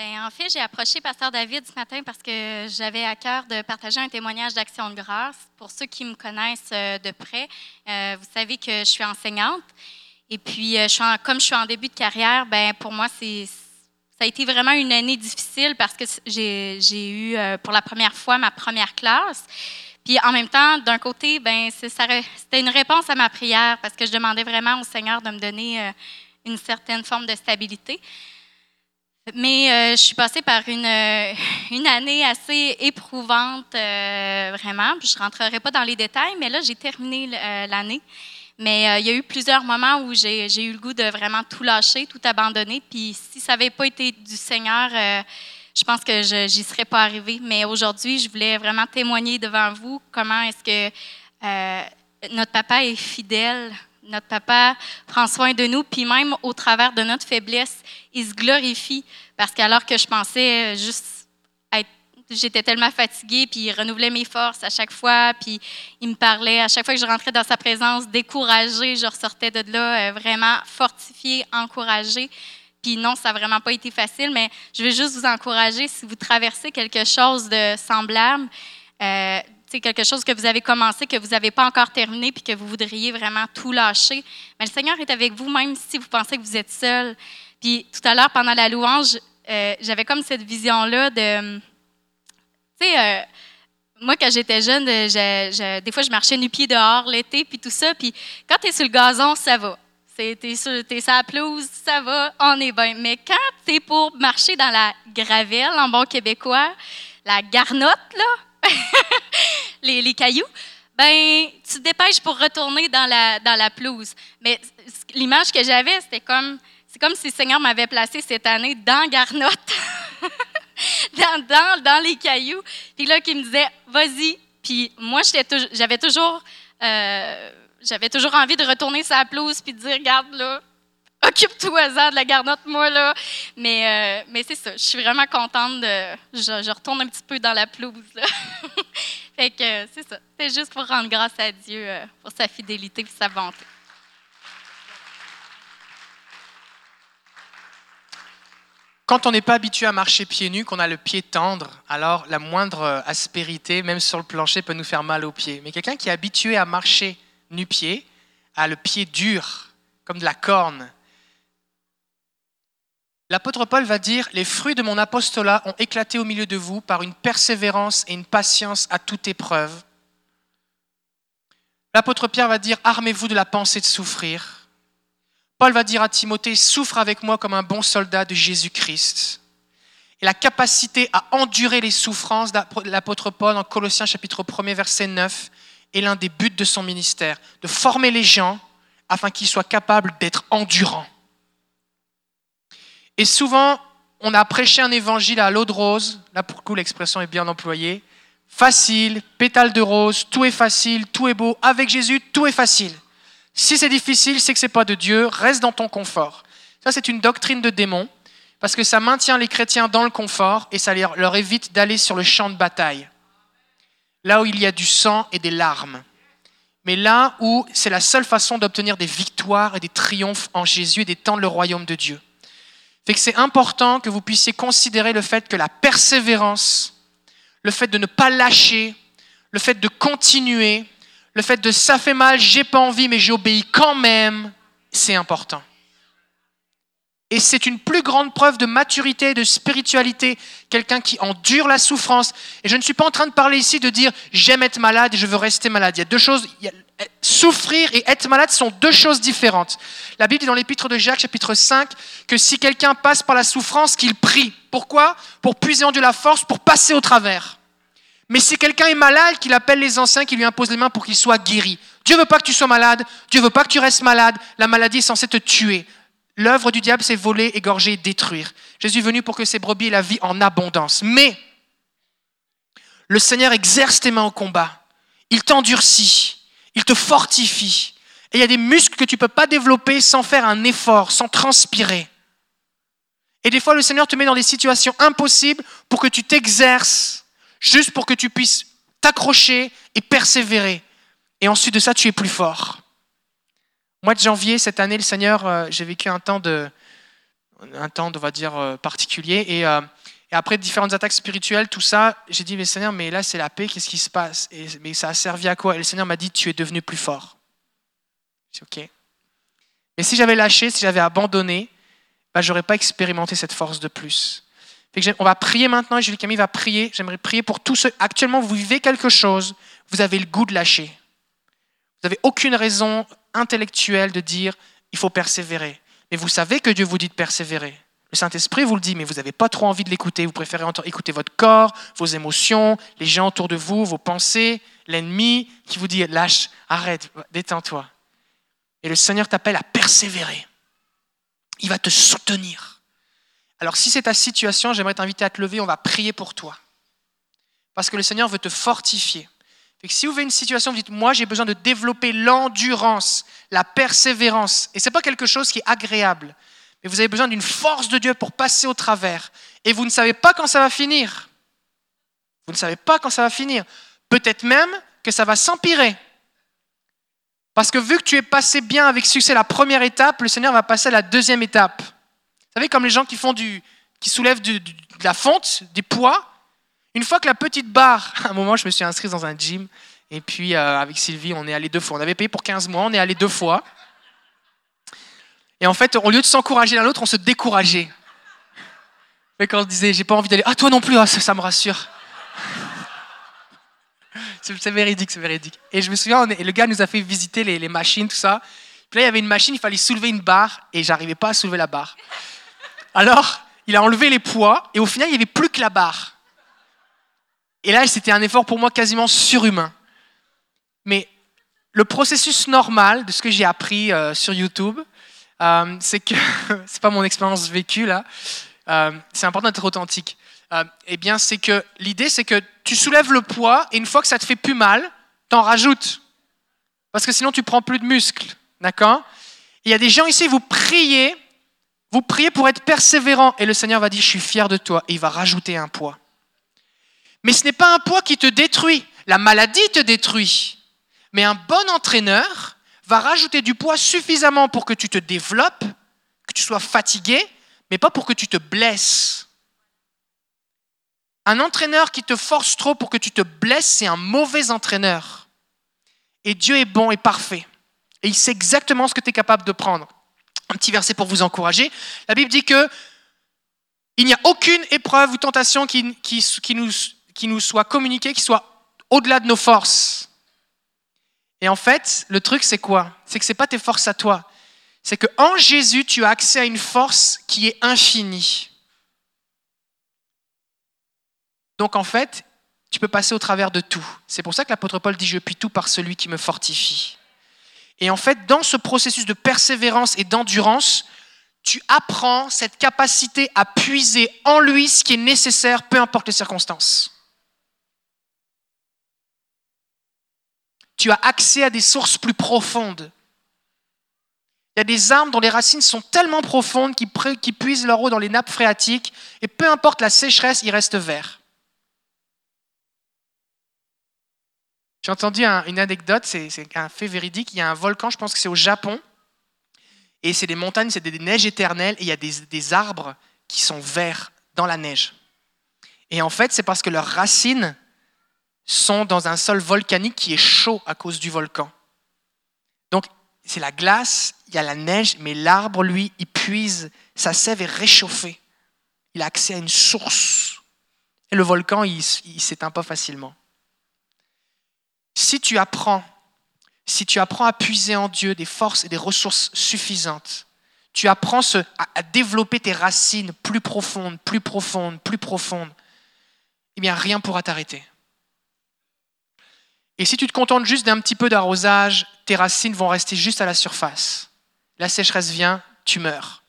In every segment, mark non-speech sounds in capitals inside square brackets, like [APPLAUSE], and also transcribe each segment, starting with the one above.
Ben, en fait, j'ai approché Pasteur David ce matin parce que j'avais à cœur de partager un témoignage d'action de grâce. Pour ceux qui me connaissent euh, de près, euh, vous savez que je suis enseignante. Et puis, euh, je suis comme je suis en début de carrière, ben, pour moi, ça a été vraiment une année difficile parce que j'ai, j'ai eu pour la première fois ma première classe. Puis en même temps, d'un côté, ben, c'était une réponse à ma prière parce que je demandais vraiment au Seigneur de me donner une certaine forme de stabilité. Mais euh, je suis passée par une, euh, année assez éprouvante, euh, vraiment. je ne rentrerai pas dans les détails, mais là, j'ai terminé l'année. Mais il y a eu plusieurs moments où j'ai eu le goût de vraiment tout lâcher, tout abandonner. Puis si ça n'avait pas été du Seigneur, je pense que je n'y serais pas arrivée. Mais aujourd'hui, je voulais vraiment témoigner devant vous comment est-ce que notre papa est fidèle notre papa prend soin de nous, puis même au travers de notre faiblesse, il se glorifie. Parce qu'alors que je pensais juste être, j'étais tellement fatiguée, puis il renouvelait mes forces à chaque fois, puis il me parlait, à chaque fois que je rentrais dans sa présence, découragée, je ressortais de là euh, vraiment fortifiée, encouragée. Puis non, ça n'a vraiment pas été facile, mais je veux juste vous encourager si vous traversez quelque chose de semblable. Euh, c'est quelque chose que vous avez commencé, que vous n'avez pas encore terminé, puis que vous voudriez vraiment tout lâcher. Mais le Seigneur est avec vous, même si vous pensez que vous êtes seul. Puis tout à l'heure, pendant la louange, euh, j'avais comme cette vision-là de, tu sais, euh, moi, quand j'étais jeune, des fois, je marchais nu-pied dehors l'été, puis tout ça. Puis quand tu es sur le gazon, ça va. Tu es sur, la pelouse, ça va, on est bien. Mais quand tu es pour marcher dans la gravelle, en bon québécois, la garnotte, là, [LAUGHS] les, cailloux, ben, tu te dépêches pour retourner dans la, dans la pelouse. Mais l'image que j'avais, c'était comme, c'est comme si le Seigneur m'avait placé cette année dans Garnotte, [LAUGHS] dans, dans, dans, les cailloux. Puis là, qui me disait, vas-y. Puis moi, j'avais toujours, euh, j'avais toujours envie de retourner sur la pelouse puis de dire, regarde là, occupe-toi de la garnotte, moi, là. Mais, euh, mais c'est ça, je suis vraiment contente de. Je, retourne un petit peu dans la pelouse, là. [LAUGHS] que c'est ça. C'est juste pour rendre grâce à Dieu euh, pour sa fidélité et sa bonté. Quand on n'est pas habitué à marcher pieds nus, qu'on a le pied tendre, alors la moindre aspérité, même sur le plancher, peut nous faire mal aux pieds. Mais quelqu'un qui est habitué à marcher nu-pied, a le pied dur, comme de la corne, L'apôtre Paul va dire, les fruits de mon apostolat ont éclaté au milieu de vous par une persévérance et une patience à toute épreuve. L'apôtre Pierre va dire, armez-vous de la pensée de souffrir. Paul va dire à Timothée, souffre avec moi comme un bon soldat de Jésus-Christ. Et la capacité à endurer les souffrances l'apôtre Paul en Colossiens chapitre 1 verset 9 est l'un des buts de son ministère, de former les gens afin qu'ils soient capables d'être endurants. Et souvent, on a prêché un évangile à l'eau de rose, là pour le coup l'expression est bien employée, facile, pétale de rose, tout est facile, tout est beau, avec Jésus, tout est facile. Si c'est difficile, c'est que ce n'est pas de Dieu, reste dans ton confort. Ça, c'est une doctrine de démon, parce que ça maintient les chrétiens dans le confort et ça leur évite d'aller sur le champ de bataille, là où il y a du sang et des larmes. Mais là où c'est la seule façon d'obtenir des victoires et des triomphes en Jésus et d'étendre le royaume de Dieu. Fait que c'est important que vous puissiez considérer le fait que la persévérance, le fait de ne pas lâcher, le fait de continuer, le fait de ça fait mal, j'ai pas envie, mais j'obéis quand même, c'est important. Et c'est une plus grande preuve de maturité, de spiritualité, quelqu'un qui endure la souffrance. Et je ne suis pas en train de parler ici de dire j'aime être malade et je veux rester malade. Il y a deux choses. Souffrir et être malade sont deux choses différentes. La Bible dit dans l'épître de Jacques, chapitre 5, que si quelqu'un passe par la souffrance, qu'il prie. Pourquoi? Pour puiser en Dieu la force, pour passer au travers. Mais si quelqu'un est malade, qu'il appelle les anciens, qu'il lui impose les mains pour qu'il soit guéri. Dieu veut pas que tu sois malade, Dieu veut pas que tu restes malade. La maladie est censée te tuer. L'œuvre du diable, c'est voler, égorger, détruire. Jésus est venu pour que ses brebis aient la vie en abondance. Mais le Seigneur exerce tes mains au combat. Il t'endurcit. Il te fortifie. Et il y a des muscles que tu ne peux pas développer sans faire un effort, sans transpirer. Et des fois, le Seigneur te met dans des situations impossibles pour que tu t'exerces, juste pour que tu puisses t'accrocher et persévérer. Et ensuite de ça, tu es plus fort mois de janvier cette année, le Seigneur, euh, j'ai vécu un temps de, un temps, on va dire, euh, particulier. Et, euh, et après différentes attaques spirituelles, tout ça, j'ai dit, mais Seigneur, mais là c'est la paix, qu'est-ce qui se passe? Mais ça a servi à quoi? Et le Seigneur m'a dit, tu es devenu plus fort. J'ai ok. Mais si j'avais lâché, si j'avais abandonné, bah, j'aurais pas expérimenté cette force de plus. on va prier maintenant, et Julie Camille va prier. J'aimerais prier pour tous ceux. Actuellement, vous vivez quelque chose, vous avez le goût de lâcher. Vous n'avez aucune raison intellectuelle de dire il faut persévérer. Mais vous savez que Dieu vous dit de persévérer. Le Saint-Esprit vous le dit, mais vous n'avez pas trop envie de l'écouter. Vous préférez écouter votre corps, vos émotions, les gens autour de vous, vos pensées, l'ennemi qui vous dit lâche, arrête, détends-toi. Et le Seigneur t'appelle à persévérer. Il va te soutenir. Alors si c'est ta situation, j'aimerais t'inviter à te lever, on va prier pour toi. Parce que le Seigneur veut te fortifier. si vous avez une situation, vous dites, moi j'ai besoin de développer l'endurance, la persévérance, et ce n'est pas quelque chose qui est agréable, mais vous avez besoin d'une force de Dieu pour passer au travers, et vous ne savez pas quand ça va finir. Vous ne savez pas quand ça va finir. Peut-être même que ça va s'empirer. Parce que vu que tu es passé bien avec succès la première étape, le Seigneur va passer à la deuxième étape. Vous savez, comme les gens qui, font du, qui soulèvent de la fonte, des poids, une fois que la petite barre, [LAUGHS] à un moment, je me suis inscrit dans un gym, et puis euh, avec Sylvie, on est allé deux fois. On avait payé pour 15 mois, on est allé deux fois. Et en fait, au lieu de s'encourager l'un l'autre, on se décourageait. Et quand on disait, j'ai pas envie d'aller, ah toi non plus, ah, ça, me rassure. [LAUGHS] C'est véridique, c'est véridique. Et je me souviens, le gars nous a fait visiter les, machines, tout ça. Puis là, il y avait une machine, il fallait soulever une barre, et j'arrivais pas à soulever la barre. Alors, il a enlevé les poids, et au final, il n'y avait plus que la barre. Et là, c'était un effort pour moi quasiment surhumain. Mais le processus normal de ce que j'ai appris euh, sur YouTube, euh, c'est que, [LAUGHS] c'est pas mon expérience vécue là, euh, c'est important d'être authentique. Euh, eh bien, c'est que l'idée, c'est que tu soulèves le poids et une fois que ça te fait plus mal, t'en rajoutes. Parce que sinon, tu prends plus de muscles. D'accord? Il y a des gens ici, vous priez, vous priez pour être persévérant et le Seigneur va dire, je suis fier de toi et il va rajouter un poids. Mais ce n'est pas un poids qui te détruit. La maladie te détruit. Mais un bon entraîneur va rajouter du poids suffisamment pour que tu te développes, que tu sois fatigué, mais pas pour que tu te blesses. Un entraîneur qui te force trop pour que tu te blesses, c'est un mauvais entraîneur. Et Dieu est bon et parfait. Et il sait exactement ce que tu es capable de prendre. Un petit verset pour vous encourager. La Bible dit que il n'y a aucune épreuve ou tentation qui, nous, qui nous soit communiquée, qui soit au-delà de nos forces. Et en fait, le truc, c'est quoi? C'est que ce n'est pas tes forces à toi. C'est qu'en Jésus, tu as accès à une force qui est infinie. Donc en fait, tu peux passer au travers de tout. C'est pour ça que l'apôtre Paul dit, je puis tout par celui qui me fortifie. Et en fait, dans ce processus de persévérance et d'endurance, tu apprends cette capacité à puiser en lui ce qui est nécessaire, peu importe les circonstances. Tu as accès à des sources plus profondes. Il y a des arbres dont les racines sont tellement profondes qu'ils puisent leur eau dans les nappes phréatiques et peu importe la sécheresse, ils restent verts. J'ai entendu une anecdote, c'est un fait véridique. Il y a un volcan, je pense que c'est au Japon, et c'est des montagnes, c'est des neiges éternelles, et il y a des, des arbres qui sont verts dans la neige. Et en fait, c'est parce que leurs racines sont dans un sol volcanique qui est chaud à cause du volcan. Donc, c'est la glace, il y a la neige, mais l'arbre, lui, il puise, sa sève est réchauffée. Il a accès à une source. Et le volcan, il ne s'éteint pas facilement. Si tu apprends, si tu apprends à puiser en Dieu des forces et des ressources suffisantes, tu apprends à, développer tes racines plus profondes, plus profondes, plus profondes, eh bien rien pourra t'arrêter. Et si tu te contentes juste d'un petit peu d'arrosage, tes racines vont rester juste à la surface. La sécheresse vient, tu meurs.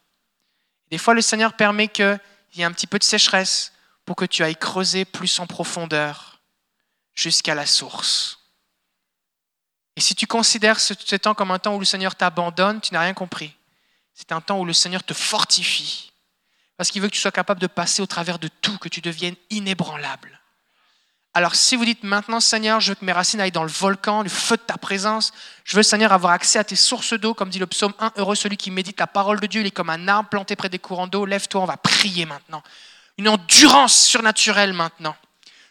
Des fois, le Seigneur permet qu'il y ait un petit peu de sécheresse pour que tu ailles creuser plus en profondeur jusqu'à la source. Et si tu considères ce, temps comme un temps où le Seigneur t'abandonne, tu n'as rien compris. C'est un temps où le Seigneur te fortifie. Parce qu'il veut que tu sois capable de passer au travers de tout, que tu deviennes inébranlable. Alors si vous dites maintenant, Seigneur, je veux que mes racines aillent dans le volcan, le feu de ta présence, je veux, Seigneur, avoir accès à tes sources d'eau, comme dit le psaume 1, heureux celui qui médite la parole de Dieu, il est comme un arbre planté près des courants d'eau, lève-toi, on va prier maintenant. Une endurance surnaturelle maintenant.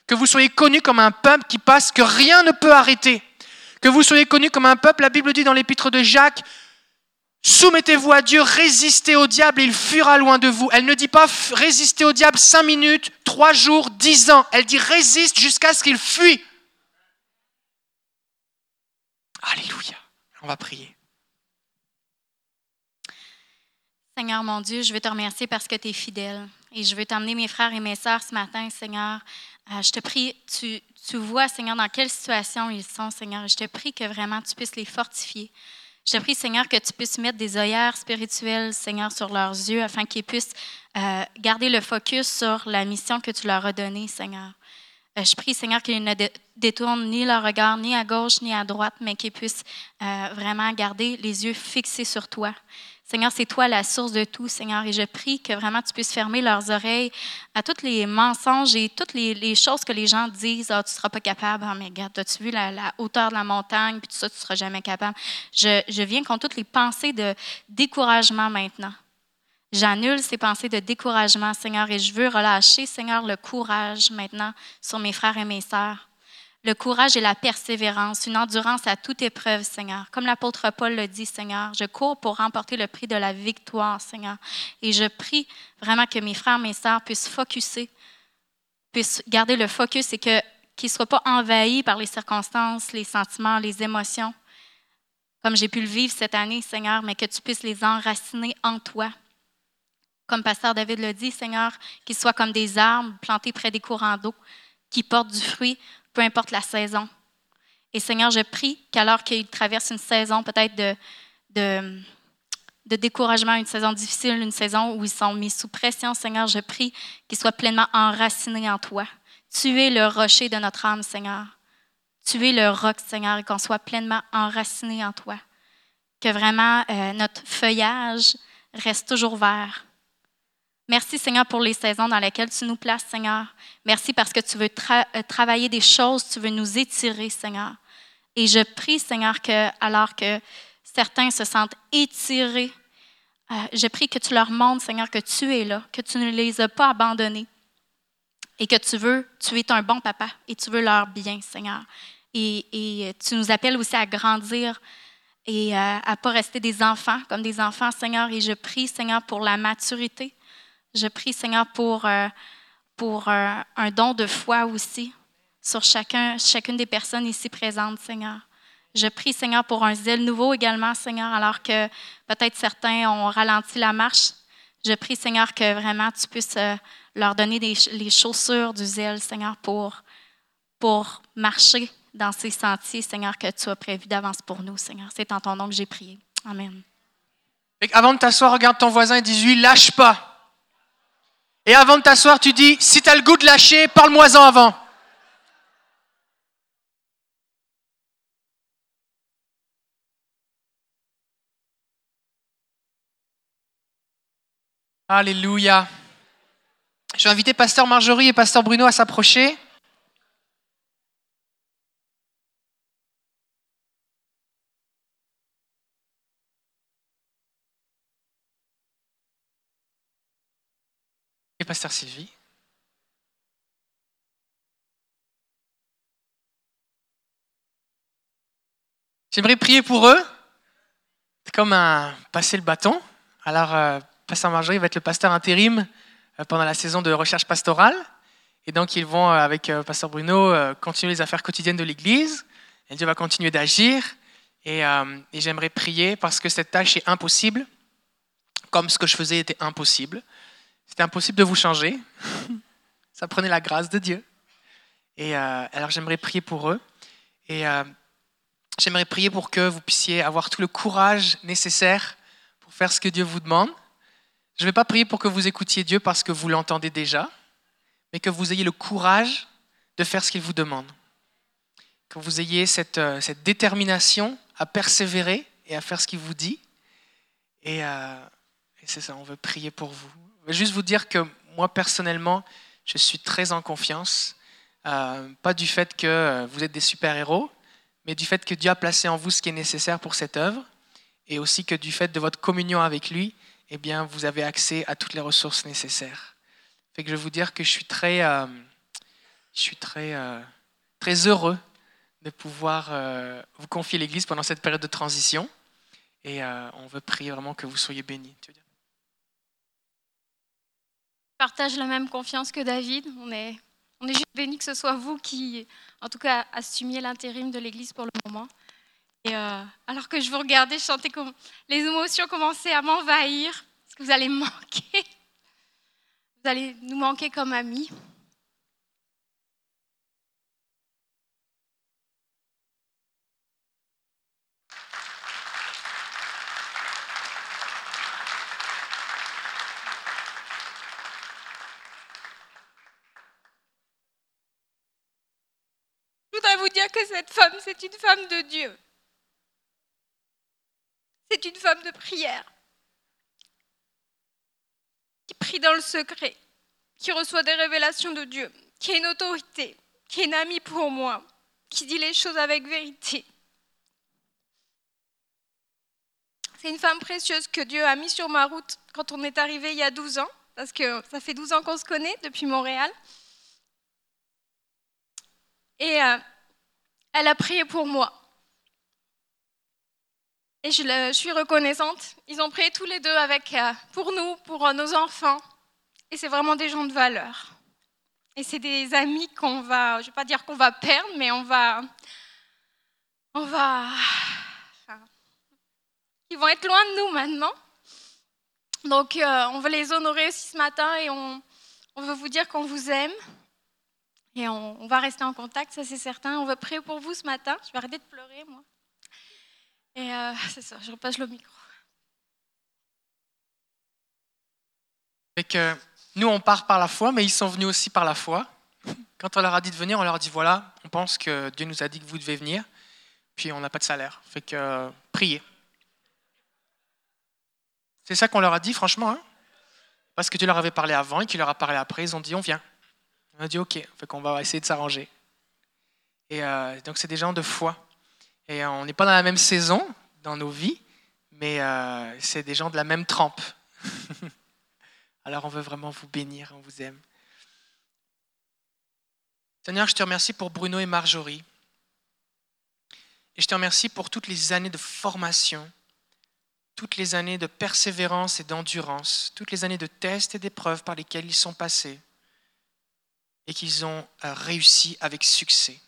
Que vous soyez connus comme un peuple qui passe, que rien ne peut arrêter. Que vous soyez connus comme un peuple, la Bible dit dans l'épître de Jacques, Soumettez-vous à Dieu, résistez au diable et il fuira loin de vous. Elle ne dit pas résistez au diable cinq minutes, trois jours, dix ans. Elle dit résiste jusqu'à ce qu'il fuit. Alléluia. On va prier. Seigneur mon Dieu, je veux te remercier parce que tu es fidèle. Et je veux t'emmener mes frères et mes sœurs ce matin, Seigneur. Euh, je te prie, tu, tu vois, Seigneur, dans quelle situation ils sont, Seigneur. Je te prie que vraiment tu puisses les fortifier. Je prie, Seigneur, que tu puisses mettre des œillères spirituelles, Seigneur, sur leurs yeux, afin qu'ils puissent euh, garder le focus sur la mission que tu leur as donnée, Seigneur. Euh, je prie, Seigneur, qu'ils ne détournent ni leur regard ni à gauche ni à droite, mais qu'ils puissent euh, vraiment garder les yeux fixés sur toi. Seigneur, c'est toi la source de tout, Seigneur, et je prie que vraiment tu puisses fermer leurs oreilles à tous les mensonges et toutes les, choses que les gens disent. Ah, tu ne seras pas capable. Ah, mais regarde, as-tu vu la, hauteur de la montagne, puis tout ça, tu ne seras jamais capable. Je, je viens contre toutes les pensées de découragement maintenant. J'annule ces pensées de découragement, Seigneur, et je veux relâcher, Seigneur, le courage maintenant sur mes frères et mes sœurs le courage et la persévérance, une endurance à toute épreuve, Seigneur. Comme l'apôtre Paul le dit, Seigneur, je cours pour remporter le prix de la victoire, Seigneur. Et je prie vraiment que mes frères, mes sœurs puissent focuser, puissent garder le focus et que, qu'ils ne soient pas envahis par les circonstances, les sentiments, les émotions, comme j'ai pu le vivre cette année, Seigneur, mais que tu puisses les enraciner en toi. Comme Pasteur David le dit, Seigneur, qu'ils soient comme des arbres plantés près des courants d'eau, qui portent du fruit peu importe la saison. Et Seigneur, je prie qu'alors qu'ils traversent une saison peut-être de, découragement, une saison difficile, une saison où ils sont mis sous pression, Seigneur, je prie qu'ils soient pleinement enracinés en toi. Tu es le rocher de notre âme, Seigneur. Tu es le roc, Seigneur, et qu'on soit pleinement enracinés en toi. Que vraiment euh, notre feuillage reste toujours vert, Merci, Seigneur, pour les saisons dans lesquelles tu nous places, Seigneur. Merci parce que tu veux euh, travailler des choses, tu veux nous étirer, Seigneur. Et je prie, Seigneur, que alors que certains se sentent étirés, euh, je prie que tu leur montres, Seigneur, que tu es là, que tu ne les as pas abandonnés et que tu veux, tu es un bon papa et tu veux leur bien, Seigneur. Et, tu nous appelles aussi à grandir et euh, à ne pas rester des enfants comme des enfants, Seigneur. Et je prie, Seigneur, pour la maturité. Je prie, Seigneur, pour, euh, pour euh, un don de foi aussi sur chacun, chacune des personnes ici présentes, Seigneur. Je prie, Seigneur, pour un zèle nouveau également, Seigneur, alors que peut-être certains ont ralenti la marche. Je prie, Seigneur, que vraiment tu puisses euh, leur donner les chaussures du zèle, Seigneur, pour, pour marcher dans ces sentiers, Seigneur, que tu as prévus d'avance pour nous, Seigneur. C'est en ton nom que j'ai prié. Amen. avant de t'asseoir, regarde ton voisin et dis-lui, lâche pas. Et avant de t'asseoir, tu dis, si tu as le goût de lâcher, parle-moi-en avant. Alléluia. Je vais inviter Pasteur Marjorie et Pasteur Bruno à s'approcher. Pasteur Sylvie. J'aimerais prier pour eux. Comme un passer le bâton. Alors, euh, Pasteur Marjorie va être le pasteur intérim euh, pendant la saison de recherche pastorale. Et donc, ils vont, euh, avec Pasteur Bruno, continuer les affaires quotidiennes de l'Église. Dieu va continuer d'agir. Et j'aimerais prier parce que cette tâche est impossible, comme ce que je faisais était impossible. C'était impossible de vous changer. [LAUGHS] Ça prenait la grâce de Dieu. Et euh, alors j'aimerais prier pour eux. Et euh, j'aimerais prier pour que vous puissiez avoir tout le courage nécessaire pour faire ce que Dieu vous demande. Je ne vais pas prier pour que vous écoutiez Dieu parce que vous l'entendez déjà, mais que vous ayez le courage de faire ce qu'il vous demande. Que vous ayez cette, euh, cette, détermination à persévérer et à faire ce qu'il vous dit. Et, et c'est ça, on veut prier pour vous. Juste vous dire que moi, personnellement, je suis très en confiance Euh, pas du fait que euh, vous êtes des super-héros, mais du fait que Dieu a placé en vous ce qui est nécessaire pour cette œuvre, et aussi que du fait de votre communion avec lui, eh bien, vous avez accès à toutes les ressources nécessaires. Fait que je vais vous dire que je suis très, euh, je suis très, très heureux de pouvoir vous confier l'Église pendant cette période de transition. Et on veut prier vraiment que vous soyez bénis. Partage la même confiance que David. On est on est juste béni que ce soit vous qui, en tout cas, assumiez l'intérim de l'Église pour le moment. Et euh, alors que je vous regardais, que les émotions commençaient à m'envahir, parce que vous allez manquer? Vous allez nous manquer comme amis. Voudrais vous dire que cette femme, c'est une femme de Dieu. C'est une femme de prière qui prie dans le secret, qui reçoit des révélations de Dieu, qui est une autorité, qui est une amie pour moi, qui dit les choses avec vérité. C'est une femme précieuse que Dieu a mis sur ma route quand on est arrivé il y a 12 ans, parce que ça fait 12 ans qu'on se connaît depuis Montréal. Et euh, elle a prié pour moi. Et je, suis reconnaissante. Ils ont prié tous les deux avec, euh, pour nous, pour euh, nos enfants. Et c'est vraiment des gens de valeur. Et c'est des amis qu'on va, je ne vais pas dire qu'on va perdre, mais on va, on va, ils vont être loin de nous maintenant. Donc, on veut les honorer aussi ce matin et on, on veut vous dire qu'on vous aime. Et on, va rester en contact, ça c'est certain. On va prier pour vous ce matin. Je vais arrêter de pleurer, moi. Et euh, c'est ça, je repasse le micro. Que nous, on part par la foi, mais ils sont venus aussi par la foi. Quand on leur a dit de venir, on leur a dit voilà, on pense que Dieu nous a dit que vous devez venir, puis on n'a pas de salaire. Fait que euh, priez. C'est ça qu'on leur a dit, franchement. Hein Parce que Dieu leur avait parlé avant et qu'il leur a parlé après, ils ont dit on vient. On a dit OK, fait qu'on va essayer de s'arranger. Et euh, donc c'est des gens de foi. Et euh, on n'est pas dans la même saison dans nos vies, mais euh, c'est des gens de la même trempe. [LAUGHS] Alors on veut vraiment vous bénir, on vous aime. Seigneur, je te remercie pour Bruno et Marjorie. Et je te remercie pour toutes les années de formation, toutes les années de persévérance et d'endurance, toutes les années de tests et d'épreuves par lesquelles ils sont passés et qu'ils ont euh, réussi avec succès.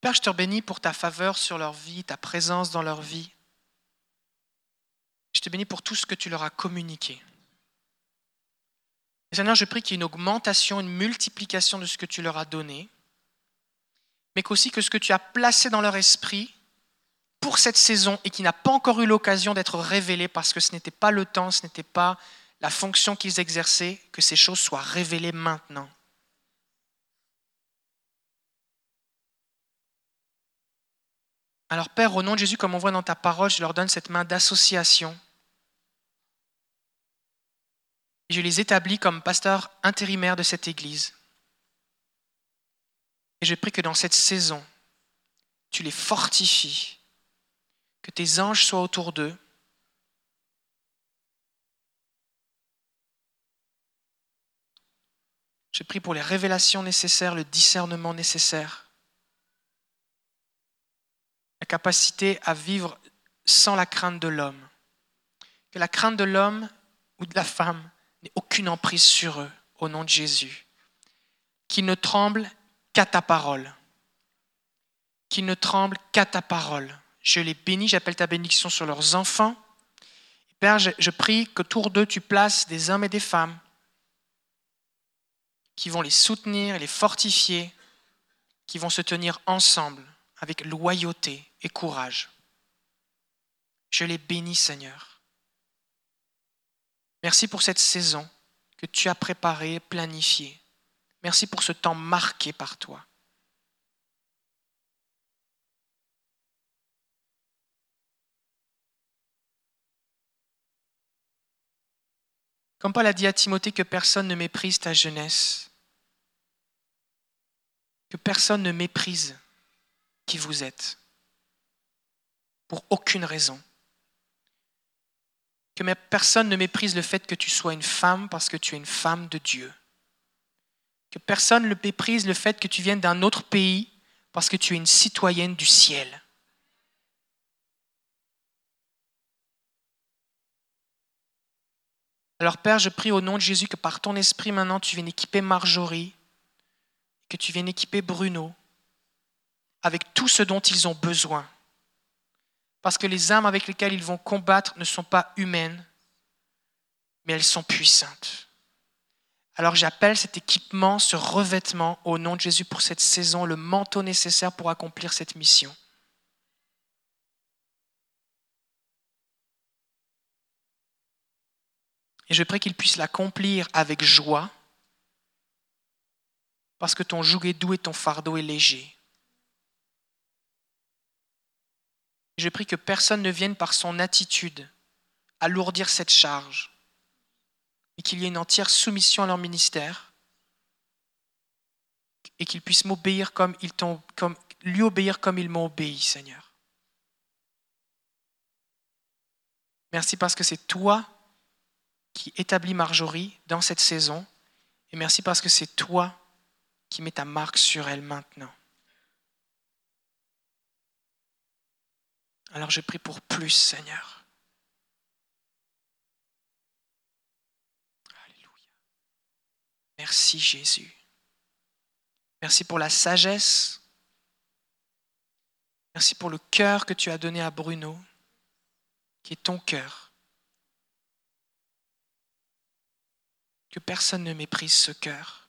Père, je te bénis pour ta faveur sur leur vie, ta présence dans leur vie. Je te bénis pour tout ce que tu leur as communiqué. Seigneur, je prie qu'il y ait une augmentation, une multiplication de ce que tu leur as donné, mais qu'aussi que ce que tu as placé dans leur esprit pour cette saison et qui n'a pas encore eu l'occasion d'être révélé parce que ce n'était pas le temps, ce n'était pas la fonction qu'ils exerçaient, que ces choses soient révélées maintenant. Alors Père, au nom de Jésus, comme on voit dans ta parole, je leur donne cette main d'association. Je les établis comme pasteurs intérimaires de cette Église. Et je prie que dans cette saison, tu les fortifies, que tes anges soient autour d'eux, Je prie pour les révélations nécessaires, le discernement nécessaire, la capacité à vivre sans la crainte de l'homme. Que la crainte de l'homme ou de la femme n'ait aucune emprise sur eux, au nom de Jésus. Qu'ils ne tremblent qu'à ta parole. Qu'ils ne tremblent qu'à ta parole. Je les bénis, j'appelle ta bénédiction sur leurs enfants. Père, je prie qu'autour d'eux, tu places des hommes et des femmes qui vont les soutenir et les fortifier, qui vont se tenir ensemble avec loyauté et courage. Je les bénis, Seigneur. Merci pour cette saison que tu as préparée planifiée. Merci pour ce temps marqué par toi. Comme Paul a dit à Timothée que personne ne méprise ta jeunesse, que personne ne méprise qui vous êtes, pour aucune raison. Que personne ne méprise le fait que tu sois une femme parce que tu es une femme de Dieu. Que personne ne méprise le fait que tu viennes d'un autre pays parce que tu es une citoyenne du ciel. Alors Père, je prie au nom de Jésus que par ton esprit maintenant tu viennes équiper Marjorie, que tu viennes équiper Bruno avec tout ce dont ils ont besoin. Parce que les armes avec lesquelles ils vont combattre ne sont pas humaines, mais elles sont puissantes. Alors j'appelle cet équipement, ce revêtement au nom de Jésus pour cette saison, le manteau nécessaire pour accomplir cette mission. Et je prie qu'il puisse l'accomplir avec joie, parce que ton joug est doux et ton fardeau est léger. Je prie que personne ne vienne par son attitude alourdir cette charge, mais qu'il y ait une entière soumission à leur ministère et qu'ils puissent m'obéir comme ils comme, lui obéir comme ils m'ont obéi, Seigneur. Merci parce que c'est toi qui établit Marjorie dans cette saison. Et merci parce que c'est toi qui mets ta marque sur elle maintenant. Alors je prie pour plus, Seigneur. Alléluia. Merci Jésus. Merci pour la sagesse. Merci pour le cœur que tu as donné à Bruno, qui est ton cœur. que personne ne méprise ce cœur.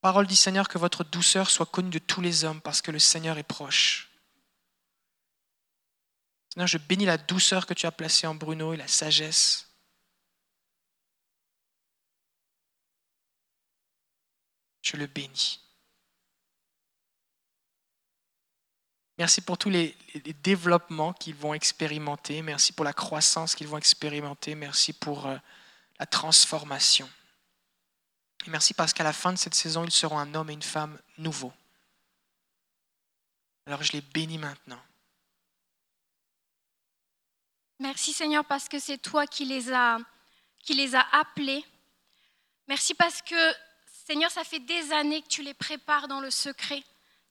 Parole dit Seigneur que votre douceur soit connue de tous les hommes parce que le Seigneur est proche. Seigneur, je bénis la douceur que tu as placée en Bruno et la sagesse. Je le bénis. Merci pour tous les, développements qu'ils vont expérimenter. Merci pour la croissance qu'ils vont expérimenter. Merci pour... Euh, la transformation. Et merci parce qu'à la fin de cette saison, ils seront un homme et une femme nouveaux. Alors je les bénis maintenant. Merci Seigneur parce que c'est toi qui les as appelés. Merci parce que Seigneur, ça fait des années que tu les prépares dans le secret.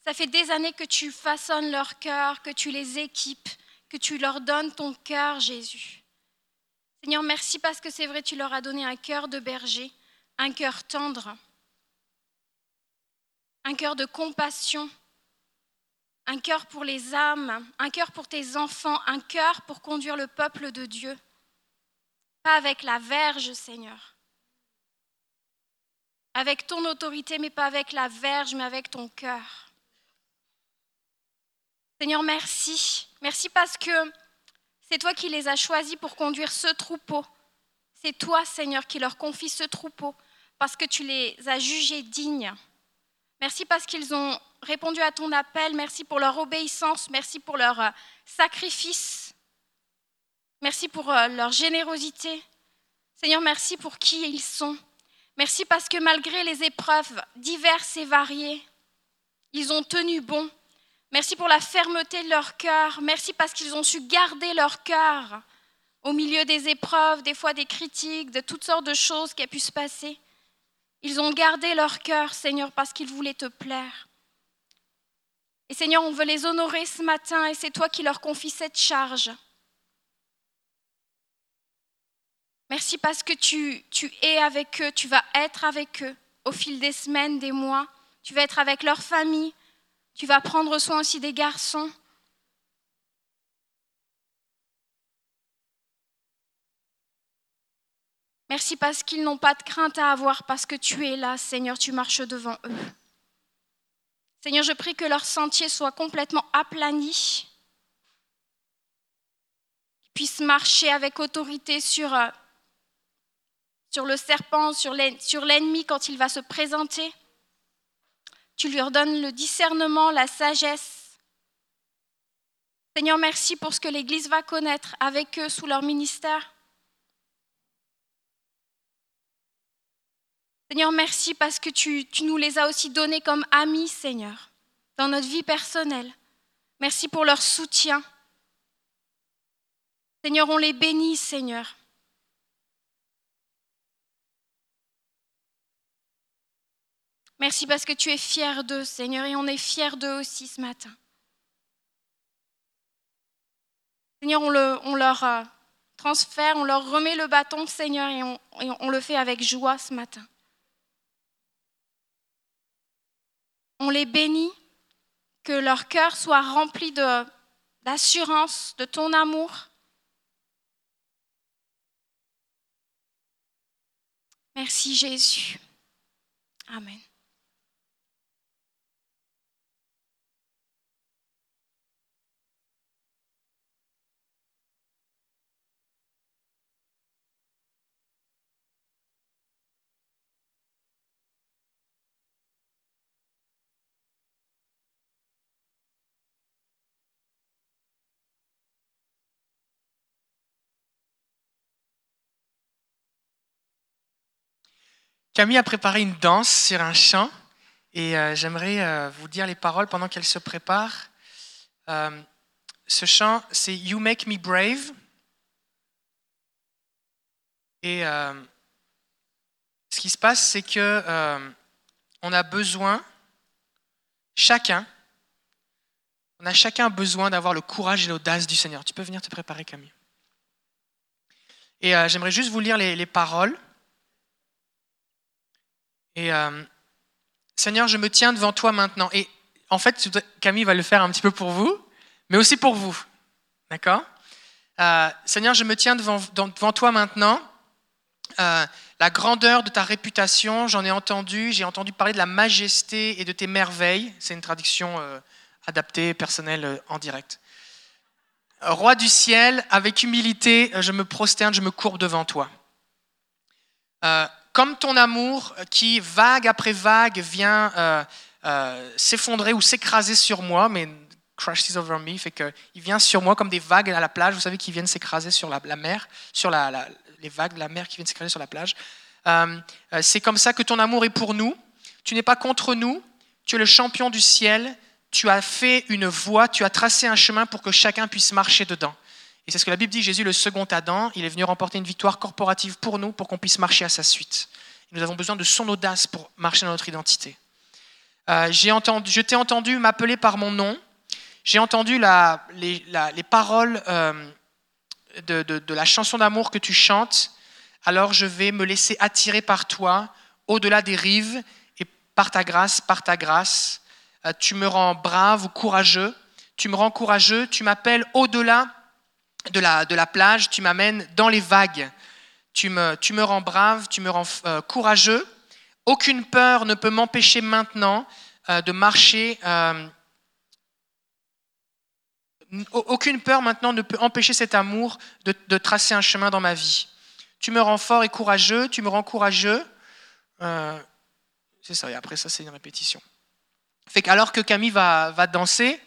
Ça fait des années que tu façonnes leur cœur, que tu les équipes, que tu leur donnes ton cœur, Jésus. Seigneur, merci parce que c'est vrai, tu leur as donné un cœur de berger, un cœur tendre, un cœur de compassion, un cœur pour les âmes, un cœur pour tes enfants, un cœur pour conduire le peuple de Dieu. Pas avec la verge, Seigneur. Avec ton autorité, mais pas avec la verge, mais avec ton cœur. Seigneur, merci. Merci parce que c'est toi qui les as choisis pour conduire ce troupeau. C'est toi, Seigneur, qui leur confie ce troupeau parce que tu les as jugés dignes. Merci parce qu'ils ont répondu à ton appel. Merci pour leur obéissance. Merci pour leur euh, sacrifice. Merci pour euh, leur générosité. Seigneur, merci pour qui ils sont. Merci parce que malgré les épreuves diverses et variées, ils ont tenu bon. Merci pour la fermeté de leur cœur. Merci parce qu'ils ont su garder leur cœur au milieu des épreuves, des fois des critiques, de toutes sortes de choses qui ont pu se passer. Ils ont gardé leur cœur, Seigneur, parce qu'ils voulaient te plaire. Et Seigneur, on veut les honorer ce matin et c'est toi qui leur confies cette charge. Merci parce que tu, es avec eux, tu vas être avec eux au fil des semaines, des mois. Tu vas être avec leur famille, tu vas prendre soin aussi des garçons. Merci parce qu'ils n'ont pas de crainte à avoir, parce que tu es là, Seigneur, tu marches devant eux. Seigneur, je prie que leur sentier soit complètement aplani, qu'ils puissent marcher avec autorité sur, euh, sur le serpent, sur l'ennemi quand il va se présenter. Tu leur donnes le discernement, la sagesse. Seigneur, merci pour ce que l'Église va connaître avec eux sous leur ministère. Seigneur, merci parce que tu, nous les as aussi donnés comme amis, Seigneur, dans notre vie personnelle. Merci pour leur soutien. Seigneur, on les bénit, Seigneur. Merci parce que tu es fier d'eux, Seigneur, et on est fier d'eux aussi ce matin. Seigneur, on, le, on leur euh, transfère, on leur remet le bâton, Seigneur, et on le fait avec joie ce matin. On les bénit, que leur cœur soit rempli d'assurance, de ton amour. Merci Jésus. Amen. Camille a préparé une danse sur un chant et euh, j'aimerais euh, vous dire les paroles pendant qu'elle se prépare. Euh, ce chant, c'est You Make Me Brave. Et ce qui se passe, c'est que on a besoin, chacun, on a chacun besoin d'avoir le courage et l'audace du Seigneur. Tu peux venir te préparer, Camille. Et j'aimerais juste vous lire les paroles. Et euh, Seigneur, je me tiens devant toi maintenant. Et en fait, Camille va le faire un petit peu pour vous, mais aussi pour vous. D'accord? Euh, Seigneur, je me tiens devant, toi maintenant. Euh, la grandeur de ta réputation, j'en ai entendu, j'ai entendu parler de la majesté et de tes merveilles. C'est une traduction adaptée, personnelle, en direct. Roi du ciel, avec humilité, je me prosterne, je me courbe devant toi. Comme ton amour qui, vague après vague, vient euh, euh, s'effondrer ou s'écraser sur moi, mais crashes over me, fait que il vient sur moi comme des vagues à la plage, vous savez, qui viennent s'écraser sur la, mer, sur les vagues de la mer qui viennent s'écraser sur la plage. Euh, c'est comme ça que ton amour est pour nous. Tu n'es pas contre nous, tu es le champion du ciel, tu as fait une voie, tu as tracé un chemin pour que chacun puisse marcher dedans. Et c'est ce que la Bible dit, Jésus, le second Adam, il est venu remporter une victoire corporative pour nous, pour qu'on puisse marcher à sa suite. Nous avons besoin de son audace pour marcher dans notre identité. Euh, entendu, je t'ai entendu m'appeler par mon nom. J'ai entendu les, paroles euh, de la chanson d'amour que tu chantes. Alors je vais me laisser attirer par toi, au-delà des rives, et par ta grâce, par ta grâce. Euh, tu me rends brave ou courageux. Tu me rends courageux. Tu m'appelles au-delà de la, de la plage. Tu m'amènes dans les vagues. Tu me, tu me rends brave, tu me rends euh, courageux. Aucune peur ne peut m'empêcher maintenant euh, de marcher. euh, aucune peur maintenant ne peut empêcher cet amour de, de tracer un chemin dans ma vie. Tu me rends fort et courageux, tu me rends courageux. C'est ça, et après ça, c'est une répétition. Fait qu'alors que Camille va, va danser,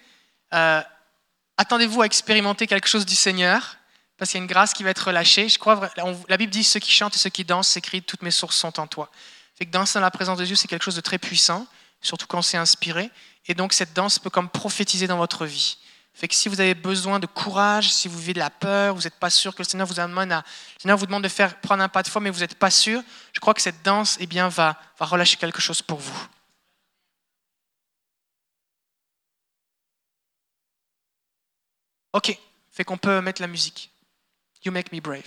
attendez-vous à expérimenter quelque chose du Seigneur, parce qu'il y a une grâce qui va être relâchée. Je crois, la Bible dit ceux qui chantent et ceux qui dansent s'écrient toutes mes sources sont en toi. Fait que danser dans la présence de Dieu, c'est quelque chose de très puissant, surtout quand c'est inspiré. Et donc cette danse peut comme prophétiser dans votre vie. Fait que si vous avez besoin de courage, si vous vivez de la peur, vous n'êtes pas sûr que le Seigneur vous à, vous demande de faire prendre un pas de foi, mais vous n'êtes pas sûr, je crois que cette danse, eh bien, va relâcher quelque chose pour vous. Ok, fait qu'on peut mettre la musique. You make me brave.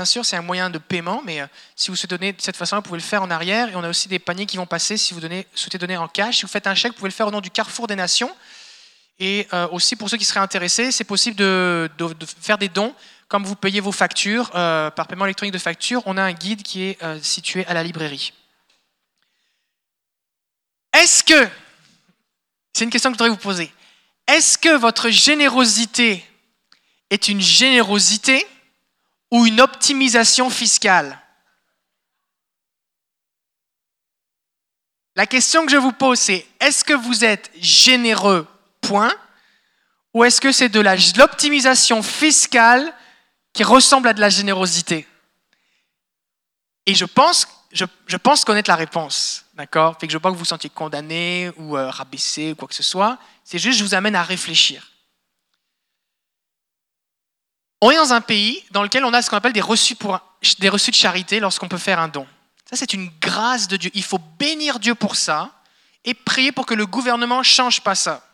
Bien sûr, c'est un moyen de paiement, mais euh, si vous souhaitez donner de cette façon, vous pouvez le faire en arrière. Et on a aussi des paniers qui vont passer si vous souhaitez donner en cash. Si vous faites un chèque, vous pouvez le faire au nom du Carrefour des Nations. Et euh, aussi, pour ceux qui seraient intéressés, c'est possible de, faire des dons. Comme vous payez vos factures euh, par paiement électronique de facture, on a un guide qui est situé à la librairie. Est-ce que, c'est une question que je voudrais vous poser, est-ce que votre générosité est une générosité? Ou une optimisation fiscale? La question que je vous pose, c'est est-ce que vous êtes généreux, point, ou est-ce que c'est de l'optimisation fiscale qui ressemble à de la générosité? Et je pense, je, pense connaître la réponse, d'accord? Je veux pas que vous vous sentiez condamné ou euh, rabaissé ou quoi que ce soit. C'est juste, je vous amène à réfléchir. On est dans un pays dans lequel on a ce qu'on appelle des reçus, pour, des reçus de charité lorsqu'on peut faire un don. Ça, c'est une grâce de Dieu. Il faut bénir Dieu pour ça et prier pour que le gouvernement ne change pas ça.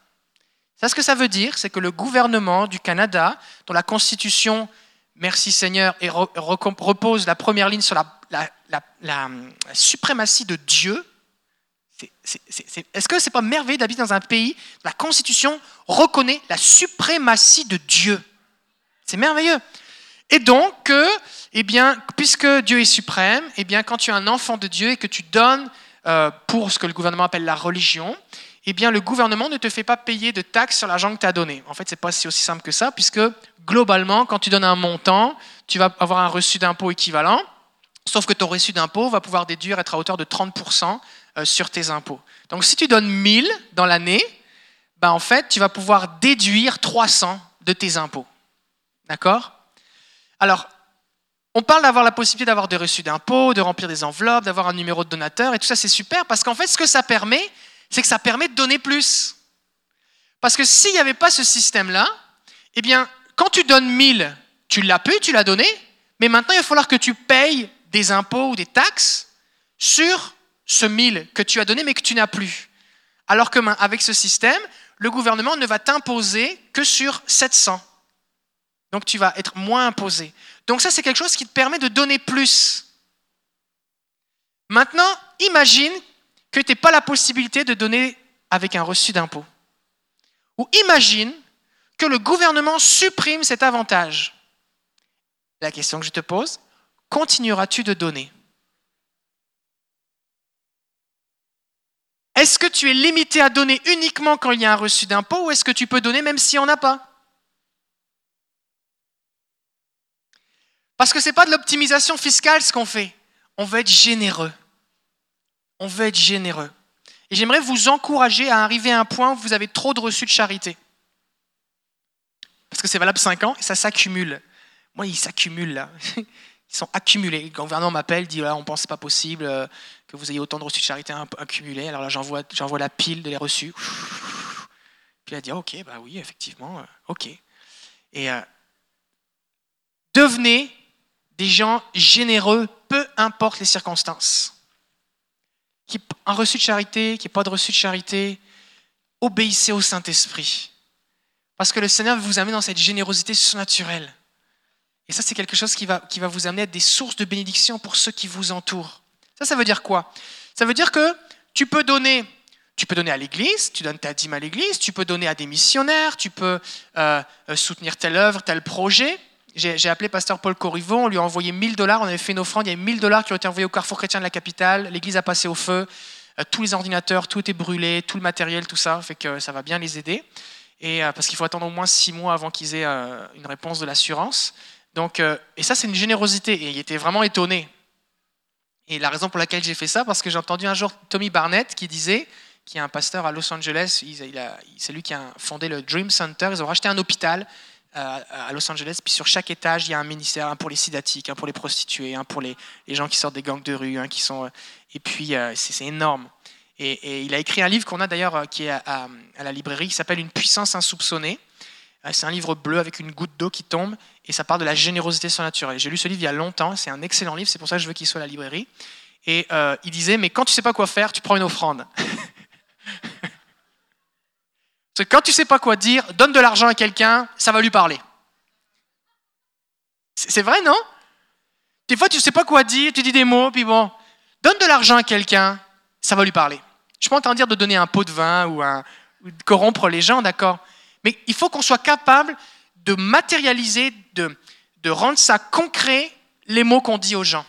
Ça, ce que ça veut dire, c'est que le gouvernement du Canada, dont la constitution, merci Seigneur, repose la première ligne sur la, suprématie de Dieu, c'est- c'est- c'est- c'est- est-ce que pas merveilleux d'habiter dans un pays où la constitution reconnaît la suprématie de Dieu? C'est merveilleux. Et donc, euh, eh bien, puisque Dieu est suprême, eh bien, quand tu es un enfant de Dieu et que tu donnes euh, pour ce que le gouvernement appelle la religion, eh bien, le gouvernement ne te fait pas payer de taxes sur l'argent que tu as donné. En fait, c'est pas si aussi simple que ça, puisque globalement, quand tu donnes un montant, tu vas avoir un reçu d'impôt équivalent, sauf que ton reçu d'impôt va pouvoir déduire être à hauteur de 30% euh, sur tes impôts. Donc, si tu donnes 1000 dans l'année, ben, en fait, tu vas pouvoir déduire 300 de tes impôts. D'accord? Alors, on parle d'avoir la possibilité d'avoir des reçus d'impôts, de remplir des enveloppes, d'avoir un numéro de donateur, et tout ça, c'est super, parce qu'en fait, ce que ça permet, c'est que ça permet de donner plus. Parce que s'il n'y avait pas ce système-là, eh bien, quand tu donnes 1000, tu l'as pu, tu l'as donné, mais maintenant, il va falloir que tu payes des impôts ou des taxes sur ce 1000 que tu as donné, mais que tu n'as plus. Alors que ben, avec ce système, le gouvernement ne va t'imposer que sur 700. Donc tu vas être moins imposé. Donc ça, c'est quelque chose qui te permet de donner plus. Maintenant, imagine que tu n'aies pas la possibilité de donner avec un reçu d'impôt. Ou imagine que le gouvernement supprime cet avantage. La question que je te pose, continueras-tu de donner? Est-ce que tu es limité à donner uniquement quand il y a un reçu d'impôt ou est-ce que tu peux donner même s'il n'y en a pas? Parce que ce n'est pas de l'optimisation fiscale ce qu'on fait. On veut être généreux. On veut être généreux. Et j'aimerais vous encourager à arriver à un point où vous avez trop de reçus de charité. Parce que c'est valable 5 ans et ça s'accumule. Moi, ils s'accumulent là. [LAUGHS] Ils sont accumulés. Le gouvernement m'appelle, dit là, on pense que pas possible euh, que vous ayez autant de reçus de charité accumulés. Alors là, j'envoie, la pile de les reçus. [LAUGHS] Puis elle dit ok, bah oui, effectivement, euh, ok. Et euh, devenez des gens généreux, peu importe les circonstances. Un reçu de charité, qu'il n'y ait pas de reçu de charité, obéissez au Saint-Esprit. Parce que le Seigneur vous amène dans cette générosité surnaturelle. Et ça, c'est quelque chose qui va, qui vous amener à des sources de bénédiction pour ceux qui vous entourent. Ça, ça veut dire quoi? Ça veut dire que tu peux donner, tu peux donner à l'église, tu donnes ta dîme à l'église, tu peux donner à des missionnaires, tu peux euh, euh, soutenir telle œuvre, tel projet. J'ai appelé pasteur Paul Corriveau, on lui a envoyé 1000 dollars, on avait fait une offrande, il y a 1000 dollars qui ont été envoyés au carrefour chrétien de la capitale, l'église a passé au feu, euh, tous les ordinateurs, tout était brûlé, tout le matériel, tout ça, fait que ça va bien les aider. Et, euh, parce qu'il faut attendre au moins six mois avant qu'ils aient euh, une réponse de l'assurance. Donc, et ça, c'est une générosité. Et il était vraiment étonné. Et la raison pour laquelle j'ai fait ça, parce que j'ai entendu un jour Tommy Barnett qui disait, qui est un pasteur à Los Angeles, c'est lui qui a fondé le Dream Center. Ils ont racheté un hôpital à Los Angeles, puis sur chaque étage, il y a un ministère, un pour les sidatiques, un pour les prostituées, un pour les, gens qui sortent des gangs de rue, qui sont. euh, et puis, euh, c'est énorme. Et, il a écrit un livre qu'on a d'ailleurs, euh, qui est à, la librairie, qui s'appelle Une puissance insoupçonnée. C'est un livre bleu avec une goutte d'eau qui tombe et ça parle de la générosité surnaturelle. J'ai lu ce livre il y a longtemps, c'est un excellent livre, c'est pour ça que je veux qu'il soit à la librairie. Et il disait, mais quand tu sais pas quoi faire, tu prends une offrande. Parce que quand tu sais pas quoi dire, donne de l'argent à quelqu'un, ça va lui parler. C'est vrai, non? Des fois, tu sais pas quoi dire, tu dis des mots, puis bon, donne de l'argent à quelqu'un, ça va lui parler. Je peux pas dire de donner un pot de vin ou, un, de corrompre les gens, d'accord? Mais il faut qu'on soit capable de matérialiser, de, de rendre ça concret, les mots qu'on dit aux gens.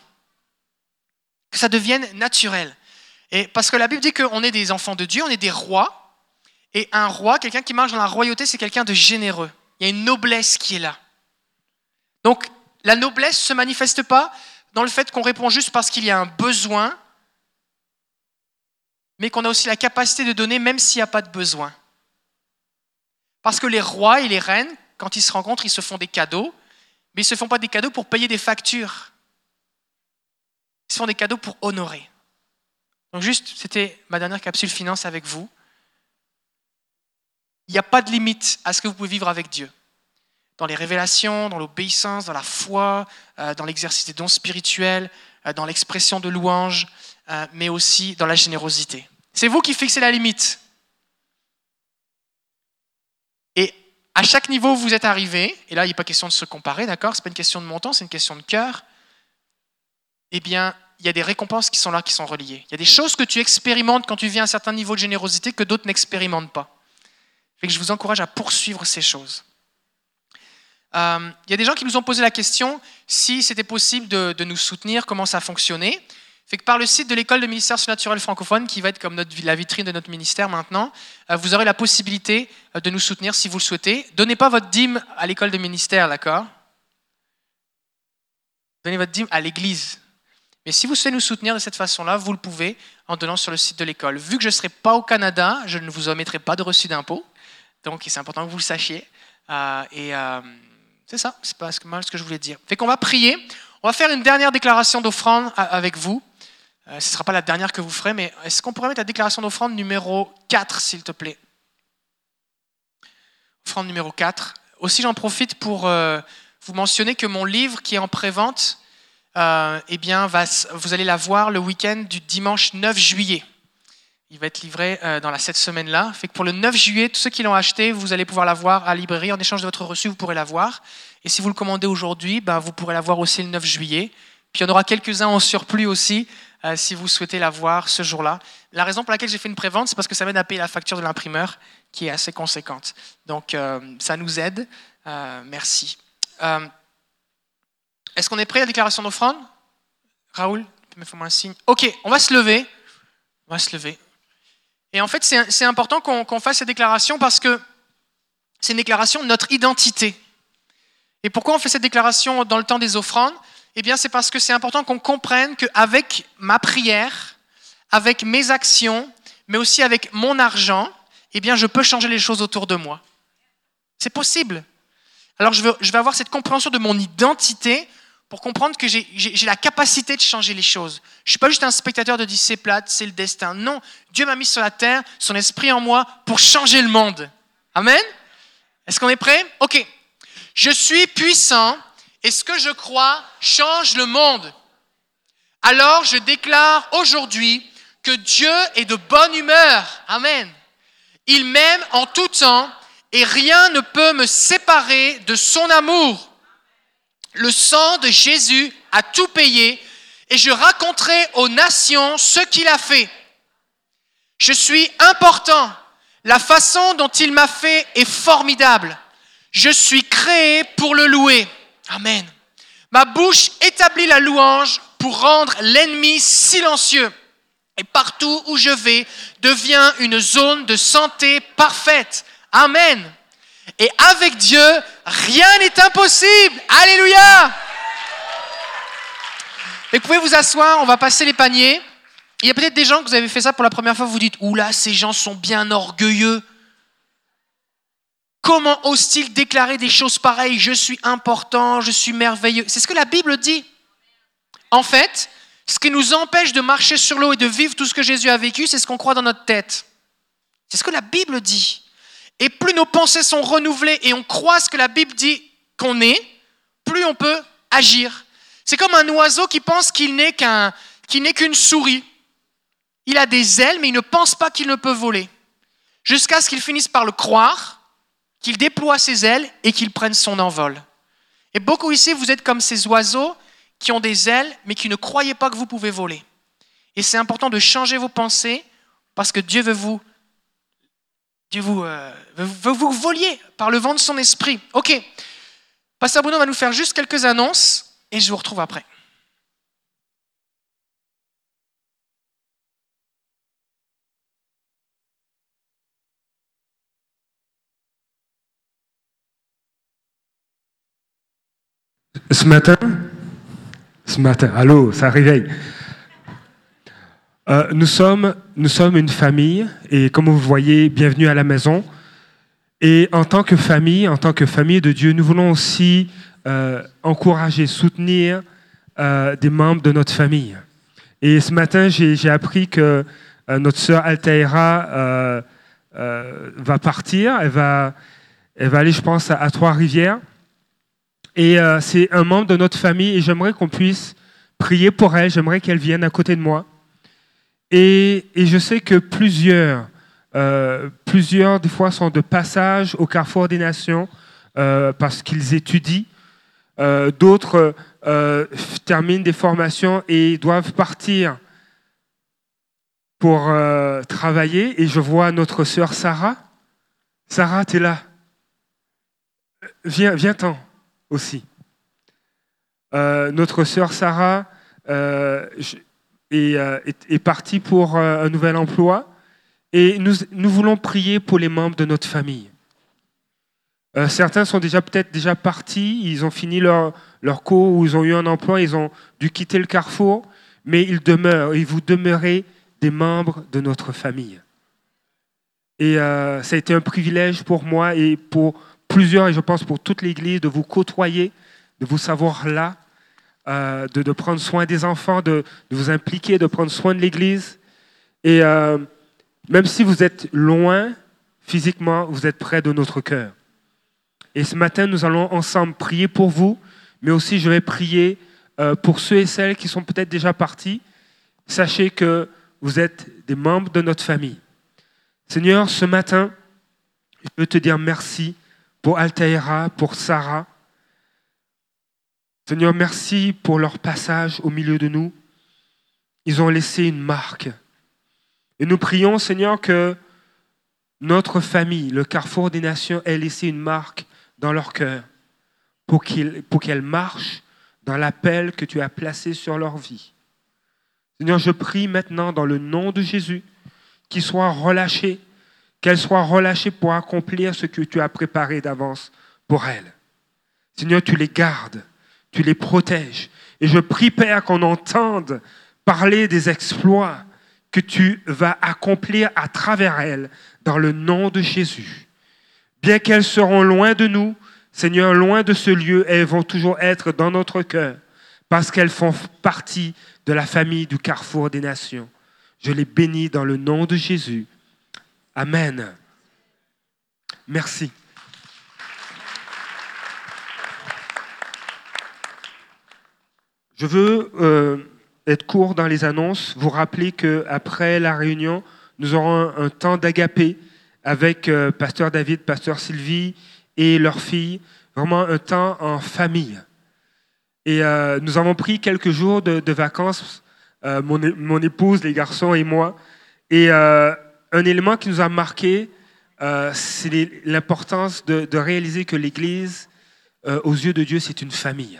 Que ça devienne naturel. Et parce que la Bible dit qu'on est des enfants de Dieu, on est des rois. Et un roi, quelqu'un qui marche dans la royauté, c'est quelqu'un de généreux. Il y a une noblesse qui est là. Donc, la noblesse ne se manifeste pas dans le fait qu'on répond juste parce qu'il y a un besoin, mais qu'on a aussi la capacité de donner même s'il n'y a pas de besoin. Parce que les rois et les reines, quand ils se rencontrent, ils se font des cadeaux, mais ils ne se font pas des cadeaux pour payer des factures. Ils se font des cadeaux pour honorer. Donc juste, c'était ma dernière capsule finance avec vous. Il n'y a pas de limite à ce que vous pouvez vivre avec Dieu. Dans les révélations, dans l'obéissance, dans la foi, euh, dans l'exercice des dons spirituels, euh, dans l'expression de louange, euh, mais aussi dans la générosité. C'est vous qui fixez la limite. Et à chaque niveau où vous êtes arrivé, et là il n'est pas question de se comparer, d'accord Ce n'est pas une question de montant, c'est une question de cœur. Eh bien, il y a des récompenses qui sont là, qui sont reliées. Il y a des choses que tu expérimentes quand tu viens à un certain niveau de générosité que d'autres n'expérimentent pas. Fait que je vous encourage à poursuivre ces choses. Euh, il y a des gens qui nous ont posé la question si c'était possible de, nous soutenir, comment ça fonctionnait. Fait que par le site de l'école de ministère surnaturel francophone, qui va être comme la vitrine de notre ministère maintenant, euh, vous aurez la possibilité euh, de nous soutenir si vous le souhaitez. Donnez pas votre dîme à l'école de ministère, d'accord? Donnez votre dîme à l'église. Mais si vous souhaitez nous soutenir de cette façon-là, vous le pouvez en donnant sur le site de l'école. Vu que je ne serai pas au Canada, je ne vous omettrai pas de reçu d'impôt. Donc c'est important que vous le sachiez. Euh, et euh, c'est ça, c'est pas mal ce que je voulais dire. Fait qu'on va prier. On va faire une dernière déclaration d'offrande avec vous. Euh, ce ne sera pas la dernière que vous ferez, mais est-ce qu'on pourrait mettre la déclaration d'offrande numéro 4, s'il te plaît? Offrande numéro 4. Aussi, j'en profite pour vous mentionner que mon livre qui est en prévente, euh, eh bien, vous allez la voir le week-end du dimanche 9 juillet. Il va être livré euh, dans la cette semaine-là. Fait que pour le 9 juillet, tous ceux qui l'ont acheté, vous allez pouvoir la voir à la librairie. En échange de votre reçu, vous pourrez la voir. Et si vous le commandez aujourd'hui, ben, vous pourrez la voir aussi le 9 juillet. Puis il y en aura quelques-uns en surplus aussi, euh, si vous souhaitez la voir ce jour-là. La raison pour laquelle j'ai fait une prévente, c'est parce que ça m'aide à payer la facture de l'imprimeur, qui est assez conséquente. Donc euh, ça nous aide. Merci. Est-ce qu'on est prêt à la déclaration d'offrande? Raoul, tu me fais un signe? Ok, on va se lever. On va se lever. Et en fait, c'est important qu'on qu fasse cette déclaration parce que c'est une déclaration de notre identité. Et pourquoi on fait cette déclaration dans le temps des offrandes? Eh bien, c'est parce que c'est important qu'on comprenne qu'avec ma prière, avec mes actions, mais aussi avec mon argent, eh bien, je peux changer les choses autour de moi. C'est possible. Alors, je vais avoir cette compréhension de mon identité pour comprendre que j'ai la capacité de changer les choses. Je ne suis pas juste un spectateur de dire c'est plate, c'est le destin. Non, Dieu m'a mis sur la terre, son esprit en moi, pour changer le monde. Amen? Est-ce qu'on est prêt? Ok. Je suis puissant et ce que je crois change le monde. Alors je déclare aujourd'hui que Dieu est de bonne humeur. Amen. Il m'aime en tout temps et rien ne peut me séparer de son amour. Le sang de Jésus a tout payé et je raconterai aux nations ce qu'il a fait. Je suis important. La façon dont il m'a fait est formidable. Je suis créé pour le louer. Amen. Ma bouche établit la louange pour rendre l'ennemi silencieux. Et partout où je vais devient une zone de santé parfaite. Amen. Et avec Dieu, rien n'est impossible. Alléluia. Vous pouvez vous asseoir, on va passer les paniers. Il y a peut-être des gens que vous avez fait ça pour la première fois, vous vous dites, oula, ces gens sont bien orgueilleux. Comment osent-ils déclarer des choses pareilles? Je suis important, je suis merveilleux. C'est ce que la Bible dit. En fait, ce qui nous empêche de marcher sur l'eau et de vivre tout ce que Jésus a vécu, c'est ce qu'on croit dans notre tête. C'est ce que la Bible dit. Et plus nos pensées sont renouvelées et on croit ce que la Bible dit qu'on est, plus on peut agir. C'est comme un oiseau qui pense qu'il n'est qu'un, qu'il n'est qu'une souris. Il a des ailes, mais il ne pense pas qu'il ne peut voler. Jusqu'à ce qu'il finisse par le croire, qu'il déploie ses ailes et qu'il prenne son envol. Et beaucoup ici, vous êtes comme ces oiseaux qui ont des ailes, mais qui ne croyaient pas que vous pouvez voler. Et c'est important de changer vos pensées parce que Dieu veut vous, Dieu vous, euh, veut, vous voliez par le vent de son esprit. Ok. Pasteur Bruno va nous faire juste quelques annonces et je vous retrouve après. Ce matin, ce matin, allô, ça réveille. Euh, nous, sommes, nous sommes une famille et comme vous voyez, bienvenue à la maison. Et en tant que famille, en tant que famille de Dieu, nous voulons aussi euh, encourager, soutenir euh, des membres de notre famille. Et ce matin, j'ai appris que notre sœur Altaïra va partir. Elle va, elle va aller, je pense, à, à Trois-Rivières. Et c'est un membre de notre famille et j'aimerais qu'on puisse prier pour elle. J'aimerais qu'elle vienne à côté de moi. Et, je sais que plusieurs, euh, plusieurs des fois sont de passage au carrefour des nations euh, parce qu'ils étudient. Euh, D'autres terminent des formations et doivent partir pour travailler. Et je vois notre sœur Sarah. Sarah, tu es là. Viens, viens-t'en aussi. Notre sœur Sarah euh, est- est partie pour euh, un nouvel emploi et nous, nous voulons prier pour les membres de notre famille. Euh, certains sont déjà peut-être déjà partis, ils ont fini leur, leur cours ou ils ont eu un emploi, ils ont dû quitter le carrefour, mais ils demeurent et vous demeurez des membres de notre famille. Et ça a été un privilège pour moi et pour plusieurs, et je pense pour toute l'Église, de vous côtoyer, de vous savoir là, euh, de, prendre soin des enfants, de, de vous impliquer, de prendre soin de l'Église. Et euh, même si vous êtes loin physiquement, vous êtes près de notre cœur. Et ce matin, nous allons ensemble prier pour vous, mais aussi je vais prier euh, pour ceux et celles qui sont peut-être déjà partis. Sachez que vous êtes des membres de notre famille. Seigneur, ce matin, je veux te dire merci pour Altaïra, pour Sarah. Seigneur, merci pour leur passage au milieu de nous. Ils ont laissé une marque. Et nous prions, Seigneur, que notre famille, le carrefour des nations, ait laissé une marque dans leur cœur pour qu'elle marche dans l'appel que tu as placé sur leur vie. Seigneur, je prie maintenant dans le nom de Jésus qu'ils soient relâchés, qu'elles soient relâchées pour accomplir ce que tu as préparé d'avance pour elles. Seigneur, tu les gardes, tu les protèges. Et je prie, Père, qu'on entende parler des exploits que tu vas accomplir à travers elles dans le nom de Jésus. Bien qu'elles seront loin de nous, Seigneur, loin de ce lieu, elles vont toujours être dans notre cœur parce qu'elles font partie de la famille du carrefour des nations. Je les bénis dans le nom de Jésus. Amen. Merci. Je veux euh, être court dans les annonces, vous rappeler qu'après la réunion, nous aurons un, temps d'agapé avec euh, Pasteur David, Pasteur Sylvie et leur fille, vraiment un temps en famille. Et euh, nous avons pris quelques jours de, vacances, mon, épouse, les garçons et moi. Et un élément qui nous a marqué, c'est l'importance de, réaliser que l'Église, aux yeux de Dieu, c'est une famille.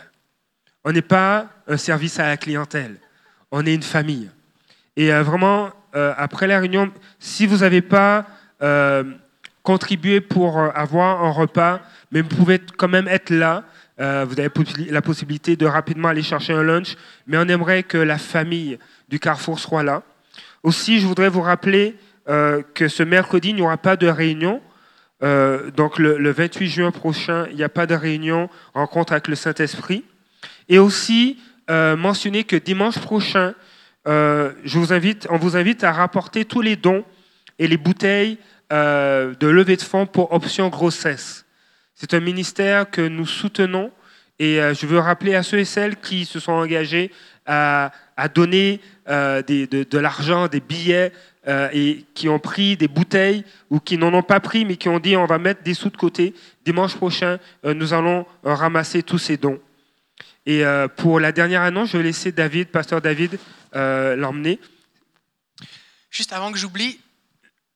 On n'est pas un service à la clientèle, on est une famille. Et euh, vraiment, euh, après la réunion, si vous n'avez pas euh, contribué pour avoir un repas, mais vous pouvez quand même être là, vous avez la possibilité de rapidement aller chercher un lunch, mais on aimerait que la famille du Carrefour soit là. Aussi, je voudrais vous rappeler que ce mercredi, il n'y aura pas de réunion. Donc le, le 28 juin prochain, il n'y a pas de réunion, rencontre avec le Saint-Esprit. Et aussi euh, mentionner que dimanche prochain, euh, on vous invite à rapporter tous les dons et les bouteilles euh, de levée de fonds pour Option Grossesse. C'est un ministère que nous soutenons et je veux rappeler à ceux et celles qui se sont engagés à, donner de, l'argent, des billets et qui ont pris des bouteilles ou qui n'en ont pas pris, mais qui ont dit on va mettre des sous de côté. Dimanche prochain, nous allons ramasser tous ces dons. Et euh, pour la dernière annonce, je vais laisser David, pasteur David, euh, l'emmener. Juste avant que j'oublie,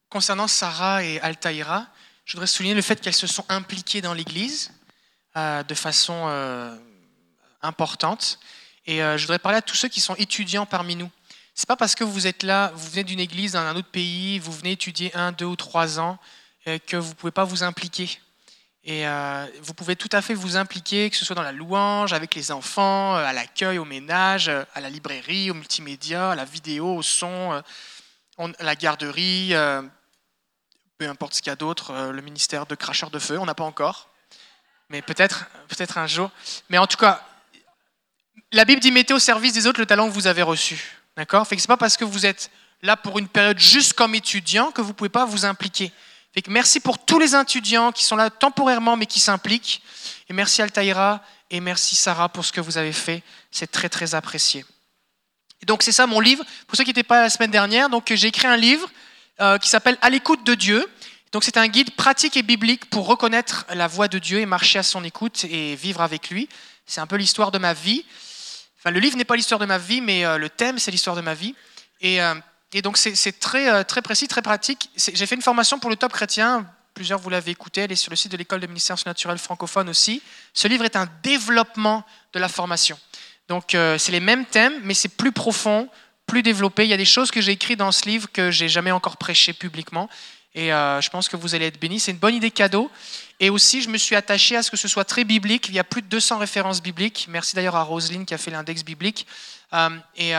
concernant Sarah et Altaïra, je voudrais souligner le fait qu'elles se sont impliquées dans l'Église euh, de façon importante. Et je voudrais parler à tous ceux qui sont étudiants parmi nous. C'est pas parce que vous êtes là, vous venez d'une église dans un autre pays, vous venez étudier un, deux ou trois ans, que vous pouvez pas vous impliquer. Et euh, vous pouvez tout à fait vous impliquer, que ce soit dans la louange, avec les enfants, euh, à l'accueil, au ménage, euh, à la librairie, au multimédia, à la vidéo, au son, on- à la garderie, peu importe ce qu'il y a d'autre, le ministère de cracheurs de feu, on n'a pas encore, mais peut-être peut-être un jour. Mais en tout cas, la Bible dit mettez au service des autres le talent que vous avez reçu. D'accord? Fait que c'est pas parce que vous êtes là pour une période juste comme étudiant que vous pouvez pas vous impliquer. Merci pour tous les étudiants qui sont là temporairement mais qui s'impliquent. Et merci Altaïra et merci Sarah pour ce que vous avez fait. C'est très très apprécié. Et donc c'est ça mon livre. Pour ceux qui n'étaient pas la semaine dernière, donc j'ai écrit un livre euh, qui s'appelle À l'écoute de Dieu. Donc c'est un guide pratique et biblique pour reconnaître la voix de Dieu et marcher à son écoute et vivre avec lui. C'est un peu l'histoire de ma vie. Enfin, le livre n'est pas l'histoire de ma vie, mais euh, le thème, c'est l'histoire de ma vie. Et, euh, et donc, c'est euh, très précis, très pratique. J'ai fait une formation pour le top chrétien. Plusieurs, vous l'avez écouté. Elle est sur le site de l'école de ministère naturel francophone aussi. Ce livre est un développement de la formation. Donc, euh, c'est les mêmes thèmes, mais c'est plus profond, plus développé. Il y a des choses que j'ai écrites dans ce livre que j'ai jamais encore prêché publiquement. Et euh, je pense que vous allez être bénis. C'est une bonne idée cadeau. Et aussi, je me suis attaché à ce que ce soit très biblique. Il y a plus de 200 références bibliques. Merci d'ailleurs à Roselyne qui a fait l'index biblique. Et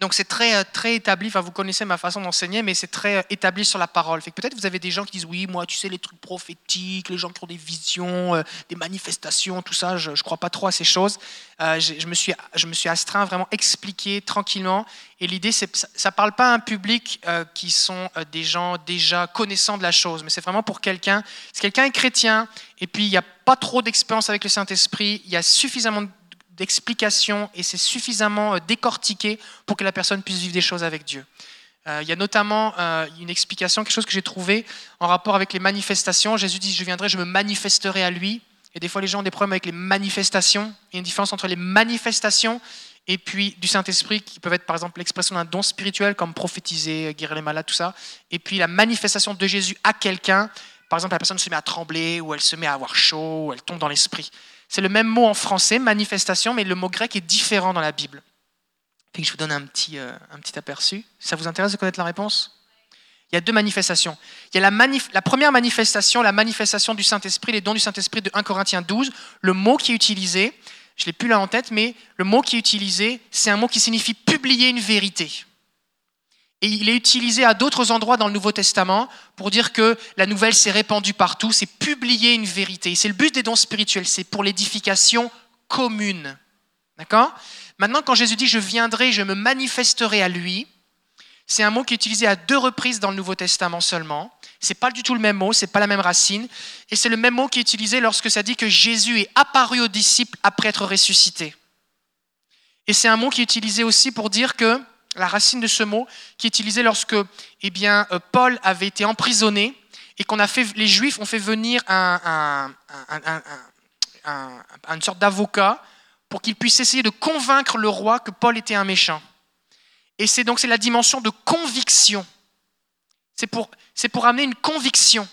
donc c'est très, euh, très établi. Enfin, vous connaissez ma façon d'enseigner, mais c'est très euh, établi sur la parole. Fait que peut-être vous avez des gens qui disent oui, moi, tu sais, les trucs prophétiques, les gens qui ont des visions, euh, des manifestations, tout ça, je ne crois pas trop à ces choses. Je, me suis, je me suis astreint à vraiment expliquer tranquillement. Et l'idée, c'est ça ne parle pas à un public qui sont des gens déjà connaissants de la chose, mais c'est vraiment pour quelqu'un. Si quelqu'un est chrétien et puis il n'y a pas trop d'expérience avec le Saint-Esprit, il y a suffisamment d'explications et c'est suffisamment euh, décortiqué pour que la personne puisse vivre des choses avec Dieu. Euh, il y a notamment euh, une explication, quelque chose que j'ai trouvé en rapport avec les manifestations. Jésus dit, je viendrai, je me manifesterai à lui. Et des fois, les gens ont des problèmes avec les manifestations. Il y a une différence entre les manifestations et puis du Saint-Esprit, qui peuvent être par exemple l'expression d'un don spirituel, comme prophétiser, guérir les malades, tout ça. Et puis la manifestation de Jésus à quelqu'un. Par exemple, la personne se met à trembler, ou elle se met à avoir chaud, ou elle tombe dans l'esprit. C'est le même mot en français, manifestation, mais le mot grec est différent dans la Bible. Je vous donne un petit, euh, un petit aperçu. Ça vous intéresse de connaître la réponse? Il y a deux manifestations. Il y a la, la première manifestation, la manifestation du Saint-Esprit, les dons du Saint-Esprit de 1 Corinthiens 12. Le mot qui est utilisé, je ne l'ai plus là en tête, mais le mot qui est utilisé, c'est un mot qui signifie publier une vérité. Et il est utilisé à d'autres endroits dans le Nouveau Testament pour dire que la nouvelle s'est répandue partout, c'est publier une vérité. C'est le but des dons spirituels, c'est pour l'édification commune. D'accord? Maintenant, quand Jésus dit je viendrai, je me manifesterai à lui, c'est un mot qui est utilisé à deux reprises dans le Nouveau Testament seulement. C'est pas du tout le même mot, c'est pas la même racine, et c'est le même mot qui est utilisé lorsque ça dit que Jésus est apparu aux disciples après être ressuscité. Et c'est un mot qui est utilisé aussi pour dire que la racine de ce mot, qui est utilisé lorsque, eh bien, euh, Paul avait été emprisonné et qu'on a fait, les Juifs ont fait venir un, un- un- un- un- un- une sorte d'avocat pour qu'il puisse essayer de convaincre le roi que Paul était un méchant. Et c'est donc c'est la dimension de conviction. C'est pour, c'est pour amener une conviction.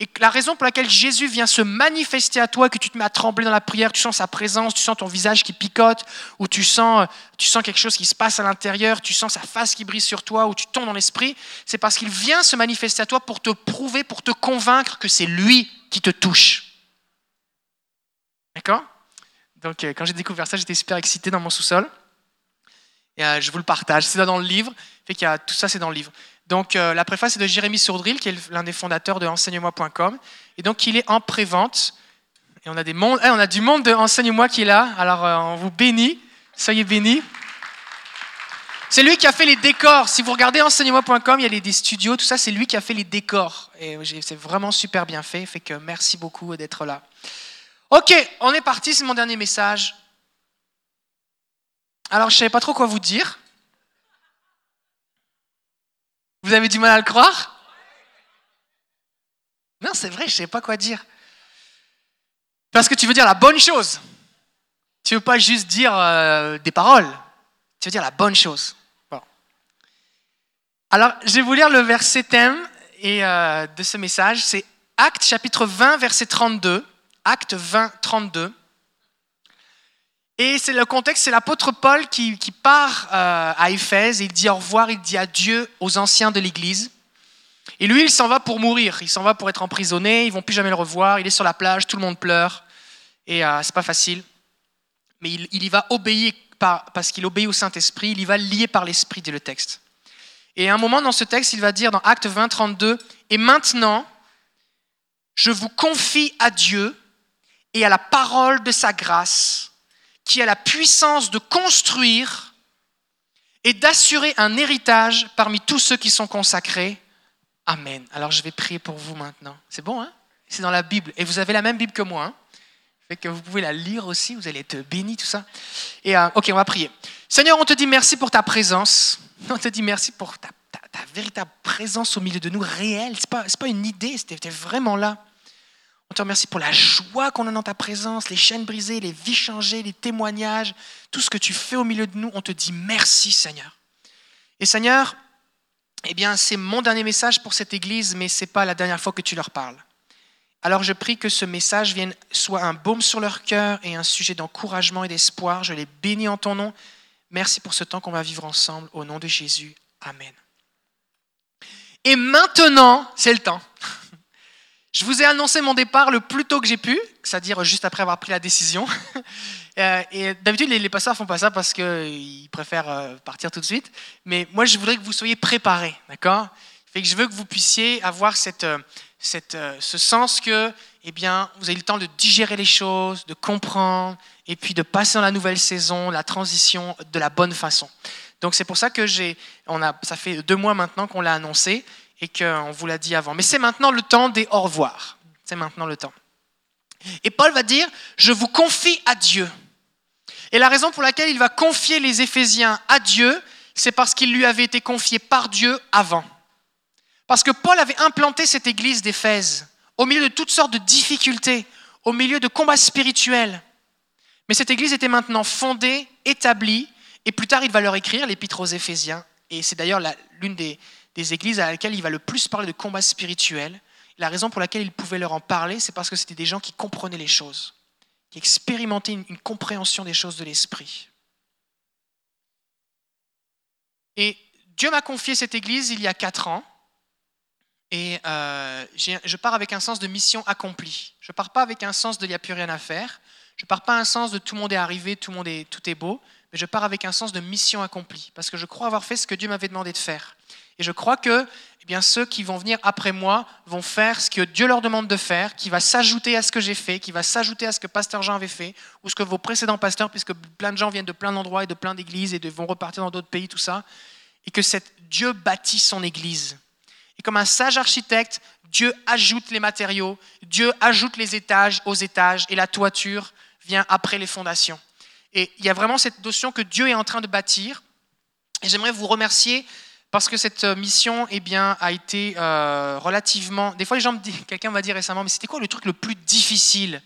Et la raison pour laquelle Jésus vient se manifester à toi, que tu te mets à trembler dans la prière, tu sens sa présence, tu sens ton visage qui picote, ou tu sens, tu sens quelque chose qui se passe à l'intérieur, tu sens sa face qui brille sur toi, ou tu tombes dans l'esprit, c'est parce qu'il vient se manifester à toi pour te prouver, pour te convaincre que c'est lui qui te touche. D'accord? Donc euh, quand j'ai découvert ça, j'étais super excité dans mon sous-sol. Et euh, je vous le partage. C'est dans le livre. Fait qu'il y a, tout ça, c'est dans le livre. Donc, euh, la préface est de Jérémy Sourdril, qui est l'un des fondateurs de Enseigne-moi.com. Et donc, il est en pré-vente. Et on a, eh, du monde de Enseigne-moi qui est là. Alors, euh, on vous bénit. Soyez bénis. C'est lui qui a fait les décors. Si vous regardez enseigne-moi.com, il y a des studios, tout ça, c'est lui qui a fait les décors. Et c'est vraiment super bien fait. Fait que merci beaucoup d'être là. Ok, on est parti. C'est mon dernier message. Alors, je ne savais pas trop quoi vous dire. Vous avez du mal à le croire? Non, c'est vrai, je ne sais pas quoi dire. Parce que tu veux dire la bonne chose. Tu veux pas juste dire euh, des paroles. Tu veux dire la bonne chose. Bon. Alors, je vais vous lire le verset thème euh, de ce message. C'est Acte chapitre 20, verset 32. Acte 20, 32. Et c'est le contexte, c'est l'apôtre Paul qui, part euh, à Éphèse, il dit au revoir, il dit adieu aux anciens de l'Église. Et lui, il s'en va pour mourir, il s'en va pour être emprisonné, ils vont plus jamais le revoir, il est sur la plage, tout le monde pleure, et euh, c'est pas facile. Mais il, y va obéir par, parce qu'il obéit au Saint-Esprit, il y va lié par l'Esprit, dit le texte. Et à un moment dans ce texte, il va dire dans Acte 20, 32, Et maintenant, je vous confie à Dieu et à la parole de sa grâce qui a la puissance de construire et d'assurer un héritage parmi tous ceux qui sont consacrés. Amen. Alors je vais prier pour vous maintenant. C'est bon, hein? C'est dans la Bible. Et vous avez la même Bible que moi. Hein? Fait que vous pouvez la lire aussi, vous allez être bénis, tout ça. Et euh, ok, on va prier. Seigneur, on te dit merci pour ta présence. [LAUGHS] On te dit merci pour ta, ta, ta véritable présence au milieu de nous, réelle. Ce n'est pas, pas une idée, c'était vraiment là. On te remercie pour la joie qu'on a dans ta présence, les chaînes brisées, les vies changées, les témoignages, tout ce que tu fais au milieu de nous. On te dit merci, Seigneur. Et Seigneur, eh bien, c'est mon dernier message pour cette église, mais ce n'est pas la dernière fois que tu leur parles. Alors je prie que ce message vienne soit un baume sur leur cœur et un sujet d'encouragement et d'espoir. Je les bénis en ton nom. Merci pour ce temps qu'on va vivre ensemble. Au nom de Jésus. Amen. Et maintenant, c'est le temps. Je vous ai annoncé mon départ le plus tôt que j'ai pu, c'est-à-dire juste après avoir pris la décision. [LAUGHS] Euh, et d'habitude, les, pasteurs font pas ça parce qu'ils préfèrent euh, partir tout de suite. Mais moi, je voudrais que vous soyez préparés, d'accord? Fait que je veux que vous puissiez avoir euh, ce sens que, eh bien, vous avez le temps de digérer les choses, de comprendre, et puis de passer dans la nouvelle saison, la transition de la bonne façon. Donc c'est pour ça que j'ai, on a, ça fait deux mois maintenant qu'on l'a annoncé, et qu'on vous l'a dit avant. Mais c'est maintenant le temps des au revoir. C'est maintenant le temps. Et Paul va dire, je vous confie à Dieu. Et la raison pour laquelle il va confier les Éphésiens à Dieu, c'est parce qu'il lui avait été confié par Dieu avant. Parce que Paul avait implanté cette église d'Éphèse au milieu de toutes sortes de difficultés, au milieu de combats spirituels. Mais cette église était maintenant fondée, établie, et plus tard il va leur écrire l'épître aux Éphésiens. Et c'est d'ailleurs l'une des, des églises à laquelle il va le plus parler de combat spirituel. La raison pour laquelle il pouvait leur en parler, c'est parce que c'était des gens qui comprenaient les choses, qui expérimentaient une, compréhension des choses de l'esprit. Et Dieu m'a confié cette église il y a quatre ans. Et euh, je pars avec un sens de mission accomplie. Je ne pars pas avec un sens de il n'y a plus rien à faire. Je ne pars pas un sens de tout le monde est arrivé, tout le monde est, tout est beau. Mais je pars avec un sens de mission accomplie. Parce que je crois avoir fait ce que Dieu m'avait demandé de faire. Et je crois que eh bien, ceux qui vont venir après moi vont faire ce que Dieu leur demande de faire, qui va s'ajouter à ce que j'ai fait, qui va s'ajouter à ce que Pasteur Jean avait fait, ou ce que vos précédents pasteurs, puisque plein de gens viennent de plein d'endroits et de plein d'églises et vont repartir dans d'autres pays, tout ça, et que Dieu bâtit son église. Et comme un sage architecte, Dieu ajoute les matériaux, Dieu ajoute les étages aux étages, et la toiture vient après les fondations. Et il y a vraiment cette notion que Dieu est en train de bâtir. Et j'aimerais vous remercier parce que cette euh, mission eh bien, a été euh, relativement... Des fois, quelqu'un m'a dit récemment, mais c'était quoi le truc le plus difficile?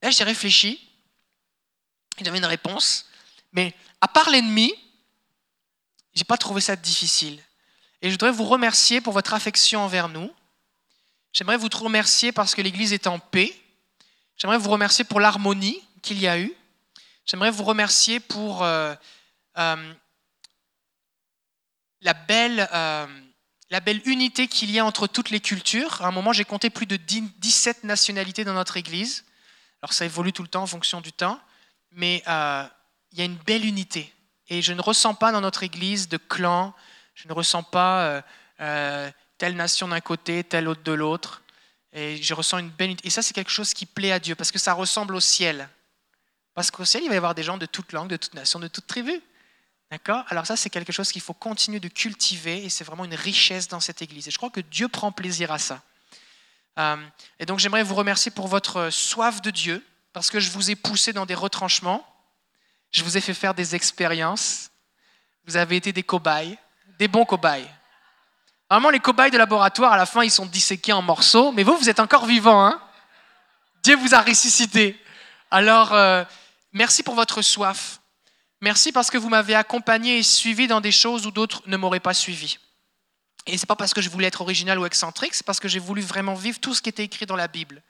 Là, j'ai réfléchi, j'avais une réponse, mais à part l'ennemi, j'ai pas trouvé ça difficile. Et je voudrais vous remercier pour votre affection envers nous. J'aimerais vous remercier parce que l'Église est en paix. J'aimerais vous remercier pour l'harmonie qu'il y a eu. J'aimerais vous remercier pour euh, la belle, euh, la belle unité qu'il y a entre toutes les cultures. À un moment, j'ai compté plus de 17 nationalités dans notre Église. Alors ça évolue tout le temps en fonction du temps, mais euh, il y a une belle unité. Et je ne ressens pas dans notre Église de clan, je ne ressens pas euh, telle nation d'un côté, telle autre de l'autre. Et je ressens une belle unité. Et ça, c'est quelque chose qui plaît à Dieu, parce que ça ressemble au ciel. Parce qu'au ciel, il va y avoir des gens de toute langue, de toute nation, de toute tribu. D'accord? Alors ça, c'est quelque chose qu'il faut continuer de cultiver et c'est vraiment une richesse dans cette Église. Et je crois que Dieu prend plaisir à ça. Euh, et donc j'aimerais vous remercier pour votre soif de Dieu, parce que je vous ai poussé dans des retranchements, je vous ai fait faire des expériences, vous avez été des cobayes, des bons cobayes. Normalement, les cobayes de laboratoire, à la fin, ils sont disséqués en morceaux, mais vous, vous êtes encore vivants. Hein? Dieu vous a ressuscité. Alors, euh, merci pour votre soif. Merci parce que vous m'avez accompagné et suivi dans des choses où d'autres ne m'auraient pas suivi. Et c'est pas parce que je voulais être original ou excentrique, c'est parce que j'ai voulu vraiment vivre tout ce qui était écrit dans la Bible.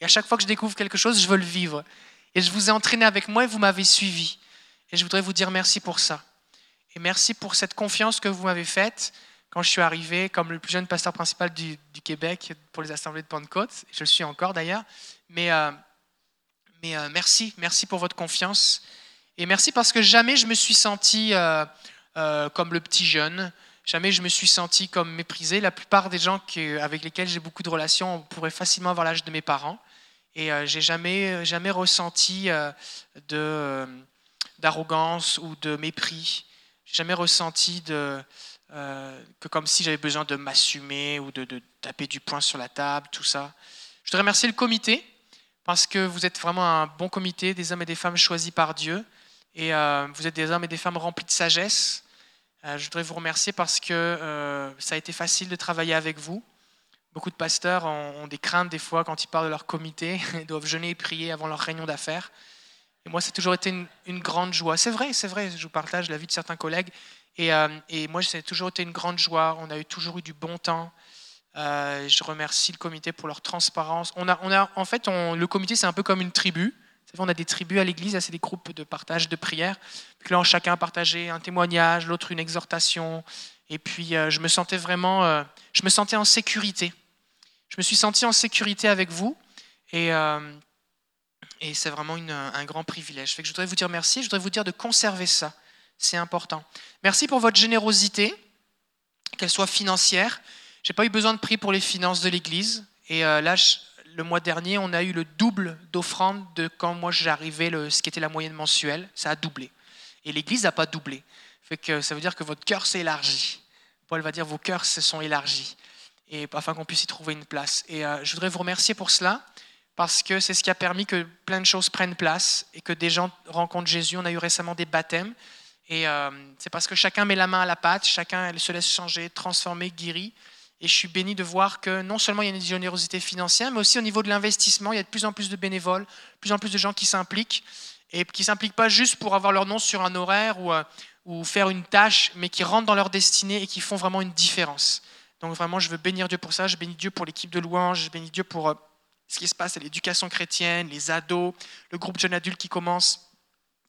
Et à chaque fois que je découvre quelque chose, je veux le vivre. Et je vous ai entraîné avec moi et vous m'avez suivi. Et je voudrais vous dire merci pour ça. Et merci pour cette confiance que vous m'avez faite quand je suis arrivé comme le plus jeune pasteur principal du, Québec pour les assemblées de Pentecôte. Je le suis encore d'ailleurs. Mais, euh, mais euh, merci, merci pour votre confiance. Et merci parce que jamais je me suis senti euh, comme le petit jeune. Jamais je me suis senti comme méprisé. La plupart des gens avec lesquels j'ai beaucoup de relations pourraient facilement avoir l'âge de mes parents. Et j'ai jamais, jamais ressenti de, d'arrogance ou de mépris. J'ai jamais ressenti que comme si j'avais besoin de m'assumer ou de, de, taper du poing sur la table, tout ça. Je voudrais remercier le comité parce que vous êtes vraiment un bon comité, des hommes et des femmes choisis par Dieu. Et euh, vous êtes des hommes et des femmes remplis de sagesse. Euh, je voudrais vous remercier parce que euh, ça a été facile de travailler avec vous. Beaucoup de pasteurs ont, des craintes des fois quand ils parlent de leur comité, [LAUGHS] ils doivent jeûner et prier avant leur réunion d'affaires. Et moi, c'est toujours été une, grande joie. C'est vrai, c'est vrai, je vous partage la vie de certains collègues. Et, moi, ça a toujours été une grande joie. On a toujours eu du bon temps. je remercie le comité pour leur transparence. A, a, en fait, le comité, c'est un peu comme une tribu on a des tribus à l'église, c'est des groupes de partage de prières. Puis là, chacun partageait un témoignage, l'autre une exhortation. Et puis, euh, je me sentais vraiment, euh, je me sentais en sécurité. Je me suis senti en sécurité avec vous. Et, euh, et c'est vraiment un grand privilège. Je voudrais vous dire merci. Je voudrais vous dire de conserver ça. C'est important. Merci pour votre générosité, qu'elle soit financière. J'ai pas eu besoin de prix pour les finances de l'Église. Et là, le mois dernier, on a eu le double d'offrandes de quand moi j'arrivais, ce qui était la moyenne mensuelle. Ça a doublé. Et l'Église n'a pas doublé. Fait que ça veut dire que votre cœur s'est élargi. Paul va dire vos cœurs se sont élargis. Et afin qu'on puisse y trouver une place. Et euh, je voudrais vous remercier pour cela, parce que c'est ce qui a permis que plein de choses prennent place et que des gens rencontrent Jésus. On a eu récemment des baptêmes. Et euh, c'est parce que chacun met la main à la pâte, chacun se laisse changer, transformer, guérir. Et je suis béni de voir que non seulement il y a une générosité financière, mais aussi au niveau de l'investissement, il y a de plus en plus de bénévoles, de plus en plus de gens qui s'impliquent, et qui ne s'impliquent pas juste pour avoir leur nom sur un horaire ou, euh, ou faire une tâche, mais qui rentrent dans leur destinée et qui font vraiment une différence. Donc vraiment, je veux bénir Dieu pour ça, je bénis Dieu pour l'équipe de louange, je bénis Dieu pour euh, ce qui se passe à l'éducation chrétienne, les ados, le groupe jeune adulte qui commence,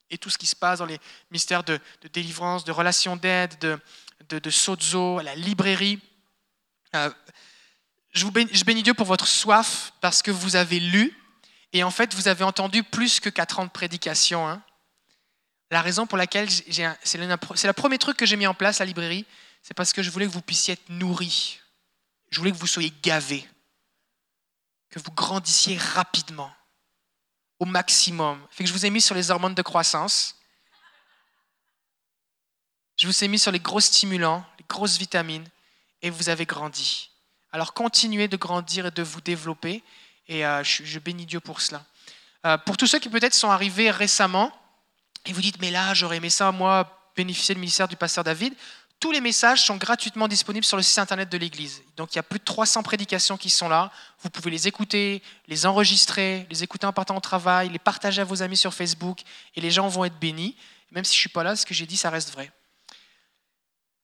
et tout ce qui se passe dans les mystères de, délivrance, de relations d'aide, de, de, de sozo, la librairie. Euh, je, bénis Dieu pour votre soif parce que vous avez lu et en fait vous avez entendu plus que 4 ans de prédication. Hein. La raison pour laquelle c'est le premier truc que j'ai mis en place à la librairie, c'est parce que je voulais que vous puissiez être nourris. Je voulais que vous soyez gavés, que vous grandissiez rapidement, au maximum. Fait que je vous ai mis sur les hormones de croissance. Je vous ai mis sur les gros stimulants, les grosses vitamines et vous avez grandi. Alors continuez de grandir et de vous développer et euh, je, bénis Dieu pour cela. Euh, pour tous ceux qui peut-être sont arrivés récemment et vous dites mais là j'aurais aimé ça moi bénéficier du ministère du pasteur David, tous les messages sont gratuitement disponibles sur le site internet de l'Église. Donc il y a plus de 300 prédications qui sont là. Vous pouvez les écouter, les enregistrer, les écouter en partant au travail, les partager à vos amis sur Facebook et les gens vont être bénis. Même si je ne suis pas là, ce que j'ai dit, ça reste vrai.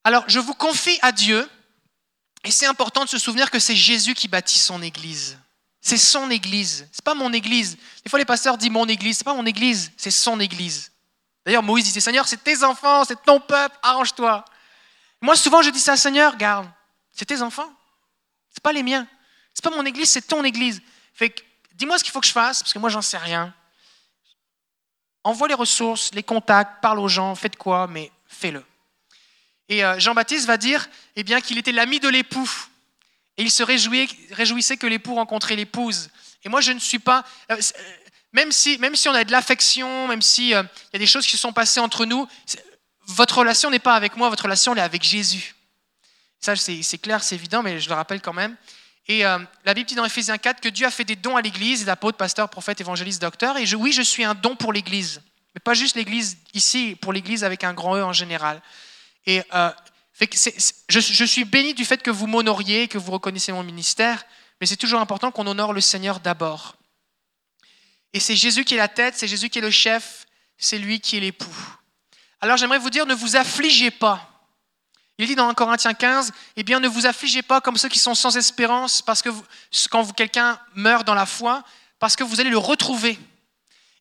Alors je vous confie à Dieu et c'est important de se souvenir que c'est Jésus qui bâtit son église. C'est son église. C'est pas mon église. Des fois, les pasteurs disent mon église. C'est pas mon église, c'est son église. D'ailleurs, Moïse disait Seigneur, c'est tes enfants, c'est ton peuple, arrange-toi. Moi, souvent, je dis ça, Seigneur, garde, c'est tes enfants. C'est pas les miens. C'est pas mon église, c'est ton église. Fait dis-moi ce qu'il faut que je fasse, parce que moi, j'en sais rien. Envoie les ressources, les contacts, parle aux gens, faites quoi, mais fais-le. Et euh, Jean-Baptiste va dire eh bien, qu'il était l'ami de l'époux. Et il se réjouissait que l'époux rencontrait l'épouse. Et moi, je ne suis pas... Euh, euh, même si, même si on a de l'affection, même s'il y a des choses qui se sont passées entre nous, votre relation n'est pas avec moi, votre relation est avec Jésus. Ça, c'est clair, c'est évident, mais je le rappelle quand même. Et la Bible dit dans Éphésiens 4 que Dieu a fait des dons à l'Église, apôtres, pasteurs, prophètes, évangélistes, docteurs. Et oui, je suis un don pour l'Église. Mais pas juste l'Église ici, pour l'Église avec un grand E en général. Et euh, je, suis béni du fait que vous m'honoriez, que vous reconnaissiez mon ministère, mais c'est toujours important qu'on honore le Seigneur d'abord. Et c'est Jésus qui est la tête, c'est Jésus qui est le chef, c'est lui qui est l'époux. Alors j'aimerais vous dire, ne vous affligez pas. Il dit dans 1 Corinthiens 15, eh bien ne vous affligez pas comme ceux qui sont sans espérance, parce que quand quelqu'un meurt dans la foi, parce que vous allez le retrouver.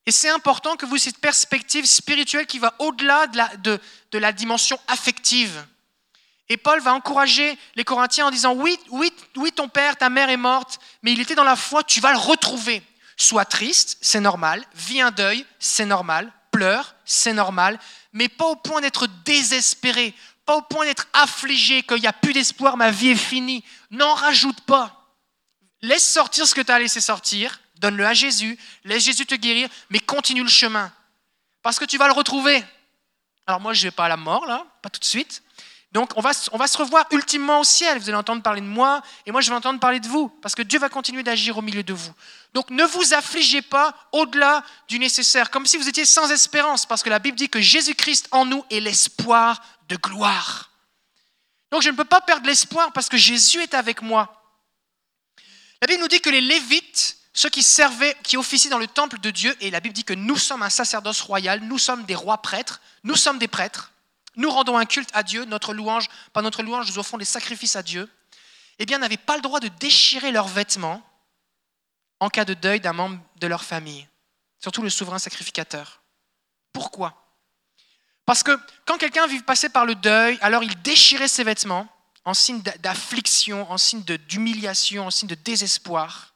Et c'est important que vous ayez cette perspective spirituelle qui va au-delà de la, dimension affective. Et Paul va encourager les Corinthiens en disant, oui, oui, oui, ton père, ta mère est morte, mais il était dans la foi, tu vas le retrouver. Sois triste, c'est normal. Vis un deuil, c'est normal. Pleure, c'est normal. Mais pas au point d'être désespéré, pas au point d'être affligé, qu'il n'y a plus d'espoir, ma vie est finie. N'en rajoute pas. Laisse sortir ce que tu as laissé sortir, donne-le à Jésus, laisse Jésus te guérir, mais continue le chemin. Parce que tu vas le retrouver. Alors moi, je ne vais pas à la mort, là, pas tout de suite. Donc on va, se revoir ultimement au ciel. Vous allez entendre parler de moi, et moi je vais entendre parler de vous, parce que Dieu va continuer d'agir au milieu de vous. Donc ne vous affligez pas au-delà du nécessaire, comme si vous étiez sans espérance, parce que la Bible dit que Jésus-Christ en nous est l'espoir de gloire. Donc je ne peux pas perdre l'espoir parce que Jésus est avec moi. La Bible nous dit que les Lévites, ceux qui servaient, qui officient dans le temple de Dieu, et la Bible dit que nous sommes un sacerdoce royal, nous sommes des rois prêtres, nous sommes des prêtres, nous rendons un culte à Dieu, notre louange, par notre louange, nous offrons des sacrifices à Dieu, eh bien, n'avaient pas le droit de déchirer leurs vêtements en cas de deuil d'un membre de leur famille, surtout le souverain sacrificateur. Pourquoi? Parce que quand quelqu'un vit passer par le deuil, alors il déchirait ses vêtements en signe d'affliction, en signe d'humiliation, en signe de désespoir.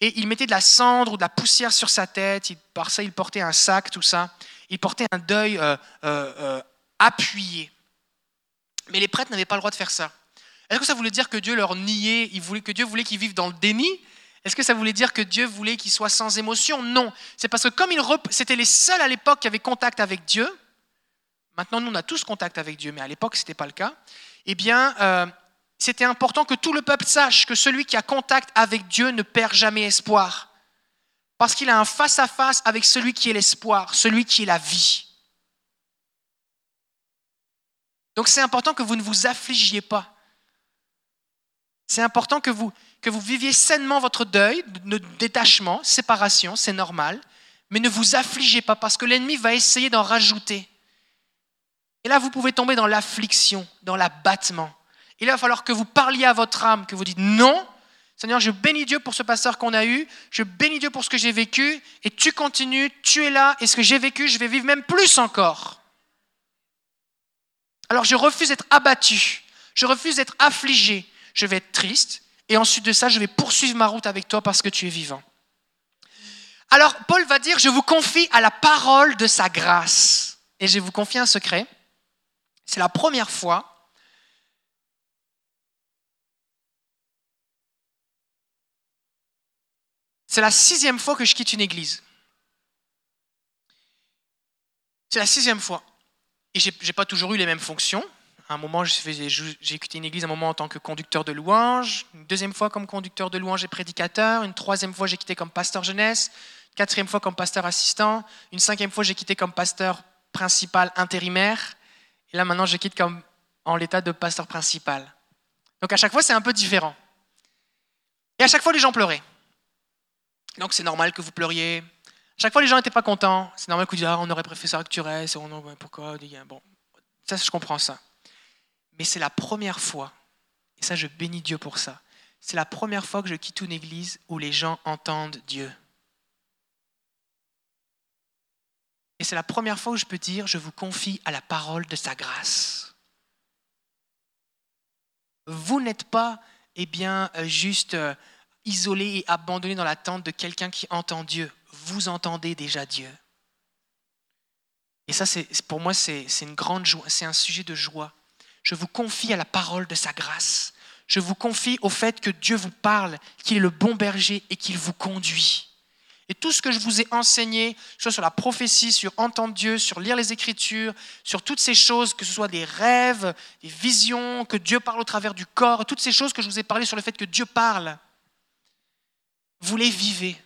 Et il mettait de la cendre ou de la poussière sur sa tête, par ça il portait un sac, tout ça. Il portait un deuil euh, euh, euh, appuyé. Mais les prêtres n'avaient pas le droit de faire ça. Est-ce que ça voulait dire que Dieu leur niait, que Dieu voulait qu'ils vivent dans le déni? Est-ce que ça voulait dire que Dieu voulait qu'ils soient sans émotion? Non. C'est parce que comme c'était les seuls à l'époque qui avaient contact avec Dieu, maintenant nous on a tous contact avec Dieu, mais à l'époque ce n'était pas le cas, eh bien c'était important que tout le peuple sache que celui qui a contact avec Dieu ne perd jamais espoir. Parce qu'il a un face-à-face avec celui qui est l'espoir, celui qui est la vie. Donc c'est important que vous ne vous affligiez pas. C'est important que vous, que vous viviez sainement votre deuil, de détachement, séparation, c'est normal, mais ne vous affligez pas parce que l'ennemi va essayer d'en rajouter. Et là, vous pouvez tomber dans l'affliction, dans l'abattement. Il va falloir que vous parliez à votre âme, que vous dites non, Seigneur, je bénis Dieu pour ce pasteur qu'on a eu, je bénis Dieu pour ce que j'ai vécu, et tu continues, tu es là, et ce que j'ai vécu, je vais vivre même plus encore. Alors je refuse d'être abattu, je refuse d'être affligé, je vais être triste, et ensuite de ça, je vais poursuivre ma route avec toi parce que tu es vivant. Alors Paul va dire, je vous confie à la parole de sa grâce. Et je vous confie un secret. C'est la première fois C'est la sixième fois que je quitte une église. C'est la sixième fois. Et je n'ai pas toujours eu les mêmes fonctions. À un moment, j'ai quitté une église un moment en tant que conducteur de louange. Une deuxième fois comme conducteur de louange et prédicateur. Une troisième fois, j'ai quitté comme pasteur jeunesse. Une quatrième fois comme pasteur assistant. Une cinquième fois, j'ai quitté comme pasteur principal intérimaire. Et là, maintenant, je quitte comme en l'état de pasteur principal. Donc à chaque fois, c'est un peu différent. Et à chaque fois, les gens pleuraient. Donc c'est normal que vous pleuriez. Chaque fois, les gens n'étaient pas contents. C'est normal que vous disiez, ah, on aurait préféré ça que tu restes. On, pourquoi Bon, je comprends ça. Mais c'est la première fois, et ça, je bénis Dieu pour ça. C'est la première fois que je quitte une église où les gens entendent Dieu. Et c'est la première fois où je peux dire, je vous confie à la parole de sa grâce. Vous n'êtes pas, eh bien, juste isolé et abandonné dans l'attente de quelqu'un qui entend Dieu. Vous entendez déjà Dieu. Et ça, pour moi, c'est, c'est une grande joie, c'est un sujet de joie. Je vous confie à la parole de sa grâce. Je vous confie au fait que Dieu vous parle, qu'il est le bon berger et qu'il vous conduit. Et tout ce que je vous ai enseigné, soit sur la prophétie, sur entendre Dieu, sur lire les Écritures, sur toutes ces choses, que ce soit des rêves, des visions, que Dieu parle au travers du corps, toutes ces choses que je vous ai parlé sur le fait que Dieu parle, vous les vivez.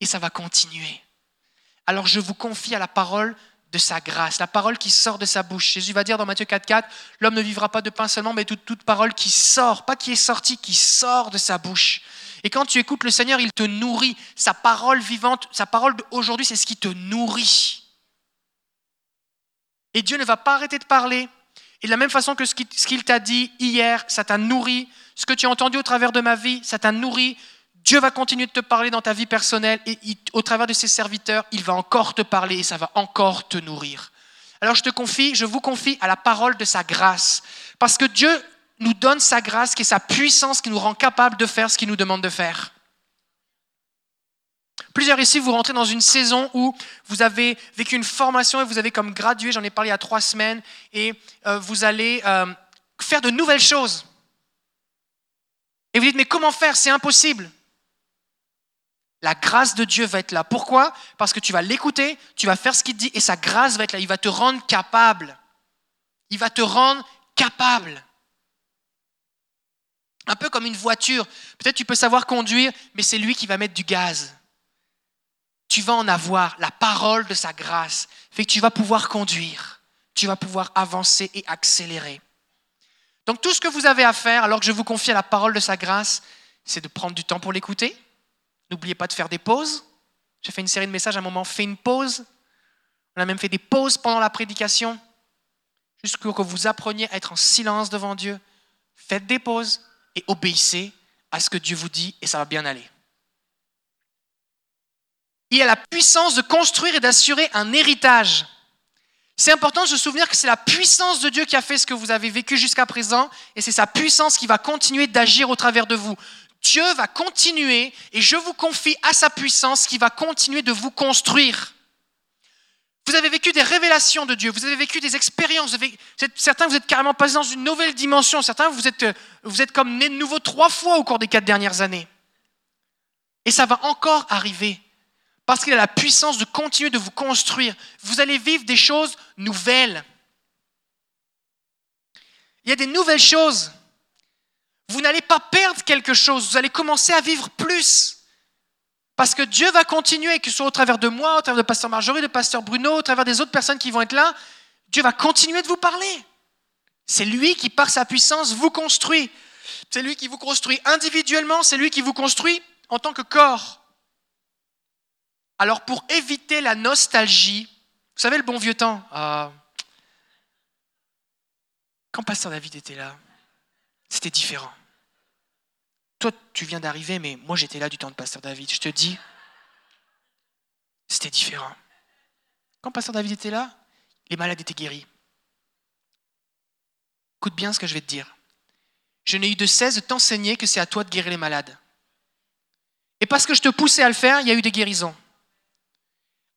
Et ça va continuer. Alors je vous confie à la parole de sa grâce, la parole qui sort de sa bouche. Jésus va dire dans Matthieu 4,4 L'homme ne vivra pas de pain seulement, mais toute, toute parole qui sort, pas qui est sortie, qui sort de sa bouche. Et quand tu écoutes le Seigneur, il te nourrit. Sa parole vivante, sa parole d'aujourd'hui, c'est ce qui te nourrit. Et Dieu ne va pas arrêter de parler. Et de la même façon que ce qu'il t'a dit hier, ça t'a nourri. Ce que tu as entendu au travers de ma vie, ça t'a nourri. Dieu va continuer de te parler dans ta vie personnelle et au travers de ses serviteurs, il va encore te parler et ça va encore te nourrir. Alors je te confie, je vous confie à la parole de sa grâce. Parce que Dieu nous donne sa grâce, qui est sa puissance, qui nous rend capable de faire ce qu'il nous demande de faire. Plusieurs ici, vous rentrez dans une saison où vous avez vécu une formation et vous avez comme gradué, j'en ai parlé il y a trois semaines, et euh, vous allez euh, faire de nouvelles choses. Et vous dites, mais comment faire? C'est impossible la grâce de Dieu va être là. Pourquoi? Parce que tu vas l'écouter, tu vas faire ce qu'il dit et sa grâce va être là. Il va te rendre capable. Il va te rendre capable. Un peu comme une voiture. Peut-être tu peux savoir conduire, mais c'est lui qui va mettre du gaz. Tu vas en avoir. La parole de sa grâce fait que tu vas pouvoir conduire. Tu vas pouvoir avancer et accélérer. Donc tout ce que vous avez à faire, alors que je vous confie à la parole de sa grâce, c'est de prendre du temps pour l'écouter, N'oubliez pas de faire des pauses. J'ai fait une série de messages à un moment, fais une pause. On a même fait des pauses pendant la prédication, pour que vous appreniez à être en silence devant Dieu. Faites des pauses et obéissez à ce que Dieu vous dit et ça va bien aller. Il a la puissance de construire et d'assurer un héritage. C'est important de se souvenir que c'est la puissance de Dieu qui a fait ce que vous avez vécu jusqu'à présent et c'est sa puissance qui va continuer d'agir au travers de vous. Dieu va continuer, et je vous confie à sa puissance qui va continuer de vous construire. Vous avez vécu des révélations de Dieu, vous avez vécu des expériences. certains, vous êtes carrément passés dans une nouvelle dimension. Certains, vous êtes, vous êtes comme nés de nouveau trois fois au cours des quatre dernières années. Et ça va encore arriver. Parce qu'il a la puissance de continuer de vous construire. Vous allez vivre des choses nouvelles. Il y a des nouvelles choses. Vous n'allez pas perdre quelque chose, vous allez commencer à vivre plus. Parce que Dieu va continuer, que ce soit au travers de moi, au travers de Pasteur Marjorie, de Pasteur Bruno, au travers des autres personnes qui vont être là, Dieu va continuer de vous parler. C'est lui qui, par sa puissance, vous construit. C'est lui qui vous construit individuellement, c'est lui qui vous construit en tant que corps. Alors pour éviter la nostalgie, vous savez le bon vieux temps, ah, quand Pasteur David était là, c'était différent. Toi, tu viens d'arriver, mais moi j'étais là du temps de Pasteur David. Je te dis, c'était différent. Quand Pasteur David était là, les malades étaient guéris. Écoute bien ce que je vais te dire. Je n'ai eu de cesse de t'enseigner que c'est à toi de guérir les malades. Et parce que je te poussais à le faire, il y a eu des guérisons.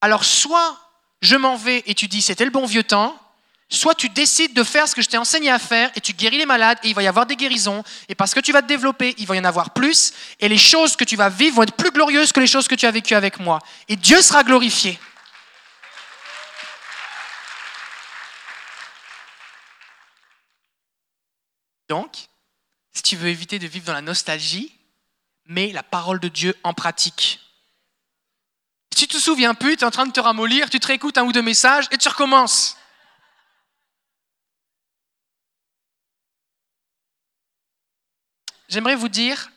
Alors soit je m'en vais et tu dis c'était le bon vieux temps, Soit tu décides de faire ce que je t'ai enseigné à faire et tu guéris les malades et il va y avoir des guérisons. Et parce que tu vas te développer, il va y en avoir plus. Et les choses que tu vas vivre vont être plus glorieuses que les choses que tu as vécues avec moi. Et Dieu sera glorifié. Donc, si tu veux éviter de vivre dans la nostalgie, mets la parole de Dieu en pratique. Si tu te souviens plus, tu es en train de te ramollir, tu te réécoutes un ou deux messages et tu recommences. J'aimerais vous dire,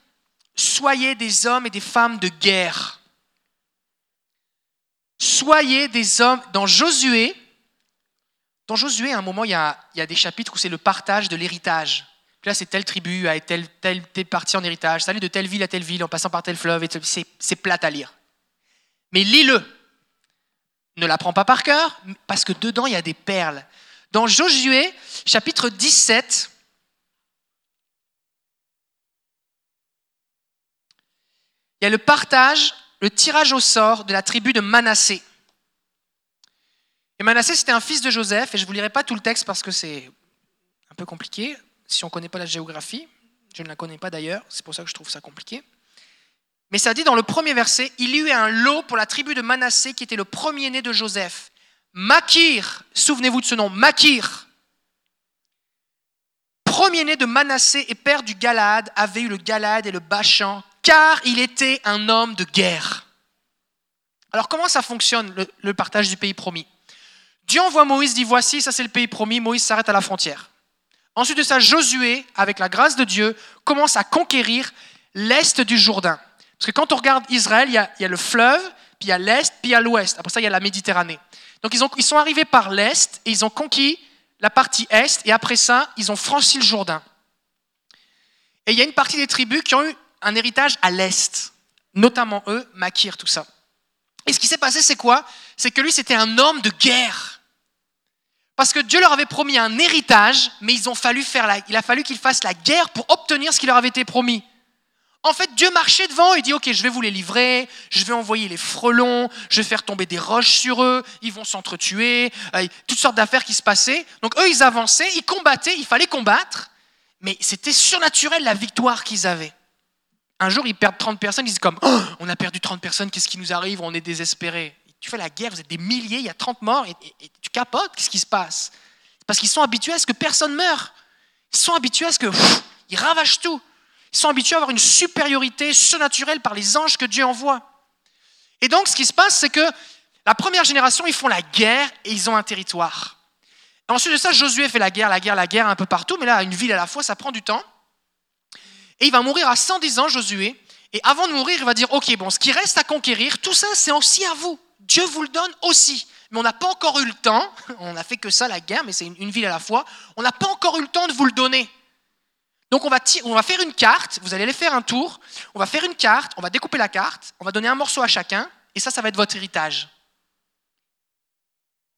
soyez des hommes et des femmes de guerre. Soyez des hommes. Dans Josué, dans Josué, à un moment, il y a, des chapitres où c'est le partage de l'héritage. là, c'est telle tribu a telle, telle, telle partie en héritage. Ça allait de telle ville à telle ville en passant par tel fleuve. C'est plate à lire. Mais lis-le. Ne l'apprends pas par cœur, parce que dedans, il y a des perles. Dans Josué, chapitre 17, il y a le partage, le tirage au sort de la tribu de Manassé. Et Manassé, c'était un fils de Joseph, et je ne vous lirai pas tout le texte parce que c'est un peu compliqué, si on ne connaît pas la géographie. Je ne la connais pas d'ailleurs, c'est pour ça que je trouve ça compliqué. Mais ça dit dans le premier verset, il y eut un lot pour la tribu de Manassé qui était le premier-né de Joseph. Makir, souvenez-vous de ce nom, Makir, premier-né de Manassé et père du Galaad, avait eu le Galaad et le Bachan car il était un homme de guerre. Alors comment ça fonctionne, le, partage du pays promis? Dieu envoie Moïse, dit voici, ça c'est le pays promis. Moïse s'arrête à la frontière. Ensuite de ça, Josué, avec la grâce de Dieu, commence à conquérir l'est du Jourdain. Parce que quand on regarde Israël, il y a, le fleuve, puis il y a l'est, puis il y a l'ouest. Après ça, il y a la Méditerranée. Donc ils sont arrivés par l'est et ils ont conquis la partie est, et après ça, ils ont franchi le Jourdain. Et il y a une partie des tribus qui ont eu un héritage à l'est, notamment eux, Makir, tout ça. Et ce qui s'est passé, c'est quoi? C'est que lui, c'était un homme de guerre. Parce que Dieu leur avait promis un héritage, mais ils ont fallu faire il a fallu qu'ils fassent la guerre pour obtenir ce qui leur avait été promis. En fait, Dieu marchait devant et dit, OK, je vais vous les livrer, je vais envoyer les frelons, je vais faire tomber des roches sur eux, ils vont s'entretuer, euh, toutes sortes d'affaires qui se passaient. Donc eux, ils avançaient, ils combattaient, il fallait combattre, mais c'était surnaturel la victoire qu'ils avaient. Un jour, ils perdent 30 personnes, ils disent comme, Oh, on a perdu 30 personnes, qu'est-ce qui nous arrive, on est désespérés. Tu fais la guerre, vous êtes des milliers, il y a 30 morts, et, tu capotes, qu'est-ce qui se passe? Parce qu'ils sont habitués à ce que personne meure. Ils sont habitués à ce que... pff, ils ravagent tout. Ils sont habitués à avoir une supériorité surnaturelle par les anges que Dieu envoie. Et donc, ce qui se passe, c'est que la première génération, ils font la guerre et ils ont un territoire. Ensuite de ça, Josué fait la guerre, la guerre, la guerre un peu partout, mais là, une ville à la fois, ça prend du temps. Et il va mourir à 110 ans, Josué. Et avant de mourir, il va dire, OK, bon, ce qui reste à conquérir, tout ça, c'est aussi à vous. Dieu vous le donne aussi. Mais on n'a pas encore eu le temps, [LAUGHS] on n'a fait que ça, la guerre, mais c'est une, ville à la fois, on n'a pas encore eu le temps de vous le donner. Donc on va, on va faire une carte, vous allez aller faire un tour, on va faire une carte, on va découper la carte, on va donner un morceau à chacun, et ça, ça va être votre héritage.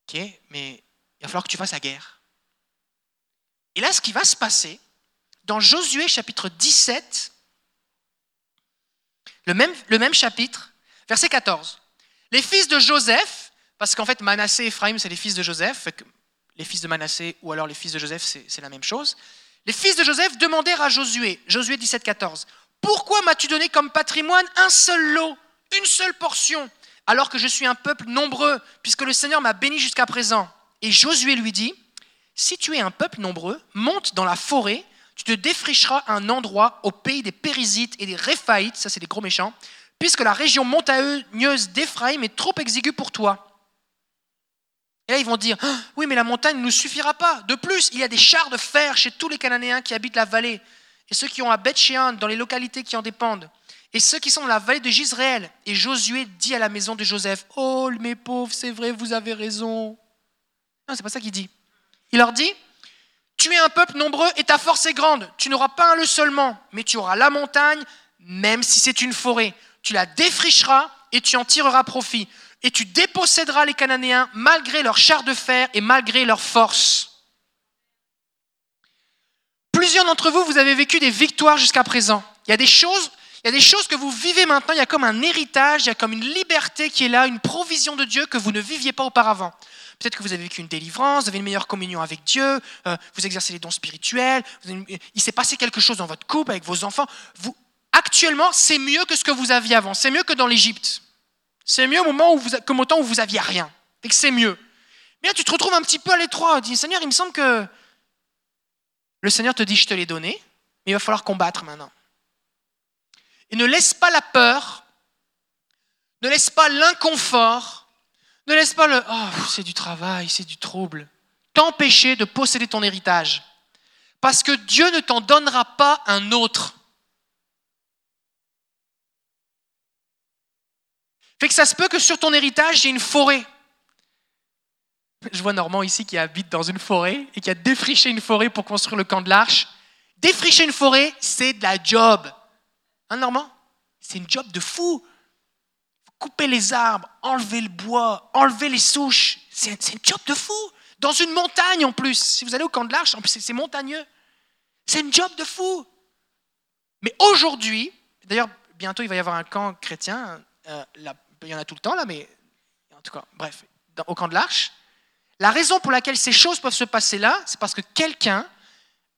Ok, mais il va falloir que tu fasses la guerre. Et là, ce qui va se passer, dans Josué chapitre 17, le même, chapitre, verset 14. Les fils de Joseph, parce qu'en fait Manassé et Ephraim, c'est les fils de Joseph, les fils de Manassé ou alors les fils de Joseph, c'est c'est la même chose. Les fils de Joseph demandèrent à Josué, Josué 17, 14, Pourquoi m'as-tu donné comme patrimoine un seul lot, une seule portion, alors que je suis un peuple nombreux, puisque le Seigneur m'a béni jusqu'à présent? Et Josué lui dit, Si tu es un peuple nombreux, monte dans la forêt, tu te défricheras un endroit au pays des Périsites et des Réphaïtes, ça c'est des gros méchants, puisque la région montagneuse d'Éphraïm est trop exiguë pour toi. Et là, ils vont dire, Ah, oui, mais la montagne ne nous suffira pas. De plus, il y a des chars de fer chez tous les Cananéens qui habitent la vallée, et ceux qui ont à Beth-Shean, dans les localités qui en dépendent, et ceux qui sont dans la vallée de Gisraël. Et Josué dit à la maison de Joseph, oh, mes pauvres, c'est vrai, vous avez raison. Non, c'est pas ça qu'il dit. Il leur dit, tu es un peuple nombreux et ta force est grande. Tu n'auras pas un lieu seulement, mais tu auras la montagne, même si c'est une forêt. Tu la défricheras et tu en tireras profit. Et tu déposséderas les Cananéens malgré leurs chars de fer et malgré leur force. Plusieurs d'entre vous, vous avez vécu des victoires jusqu'à présent. Il y a des choses, il y a des choses que vous vivez maintenant. Il y a comme un héritage, il y a comme une liberté qui est là, une provision de Dieu que vous ne viviez pas auparavant. Peut-être que vous avez vécu une délivrance, vous avez une meilleure communion avec Dieu, euh, vous exercez les dons spirituels, il s'est passé quelque chose dans votre couple, avec vos enfants. Actuellement, c'est mieux que ce que vous aviez avant. C'est mieux que dans l'Égypte. C'est mieux au moment où vous, comme au temps où vous aviez rien. Fait que c'est mieux. Mais là, tu te retrouves un petit peu à l'étroit. Tu dis, Seigneur, il me semble que le Seigneur te dit, je te l'ai donné, mais il va falloir combattre maintenant. Et ne laisse pas la peur, ne laisse pas l'inconfort, ne laisse pas le oh, c'est du travail, c'est du trouble, t'empêcher de posséder ton héritage. Parce que Dieu ne t'en donnera pas un autre. Fait que ça se peut que sur ton héritage, ait une forêt. Je vois Normand ici qui habite dans une forêt et qui a défriché une forêt pour construire le camp de l'arche. Défricher une forêt, c'est de la job. Hein, Normand? C'est une job de fou. Couper les arbres, enlever le bois, enlever les souches, c'est une job de fou. Dans une montagne en plus. Si vous allez au camp de l'arche, c'est montagneux. C'est une job de fou. Mais aujourd'hui, d'ailleurs, bientôt il va y avoir un camp chrétien. euh, il y en a tout le temps là, mais en tout cas, bref, au camp de l'arche. La raison pour laquelle ces choses peuvent se passer là, c'est parce que quelqu'un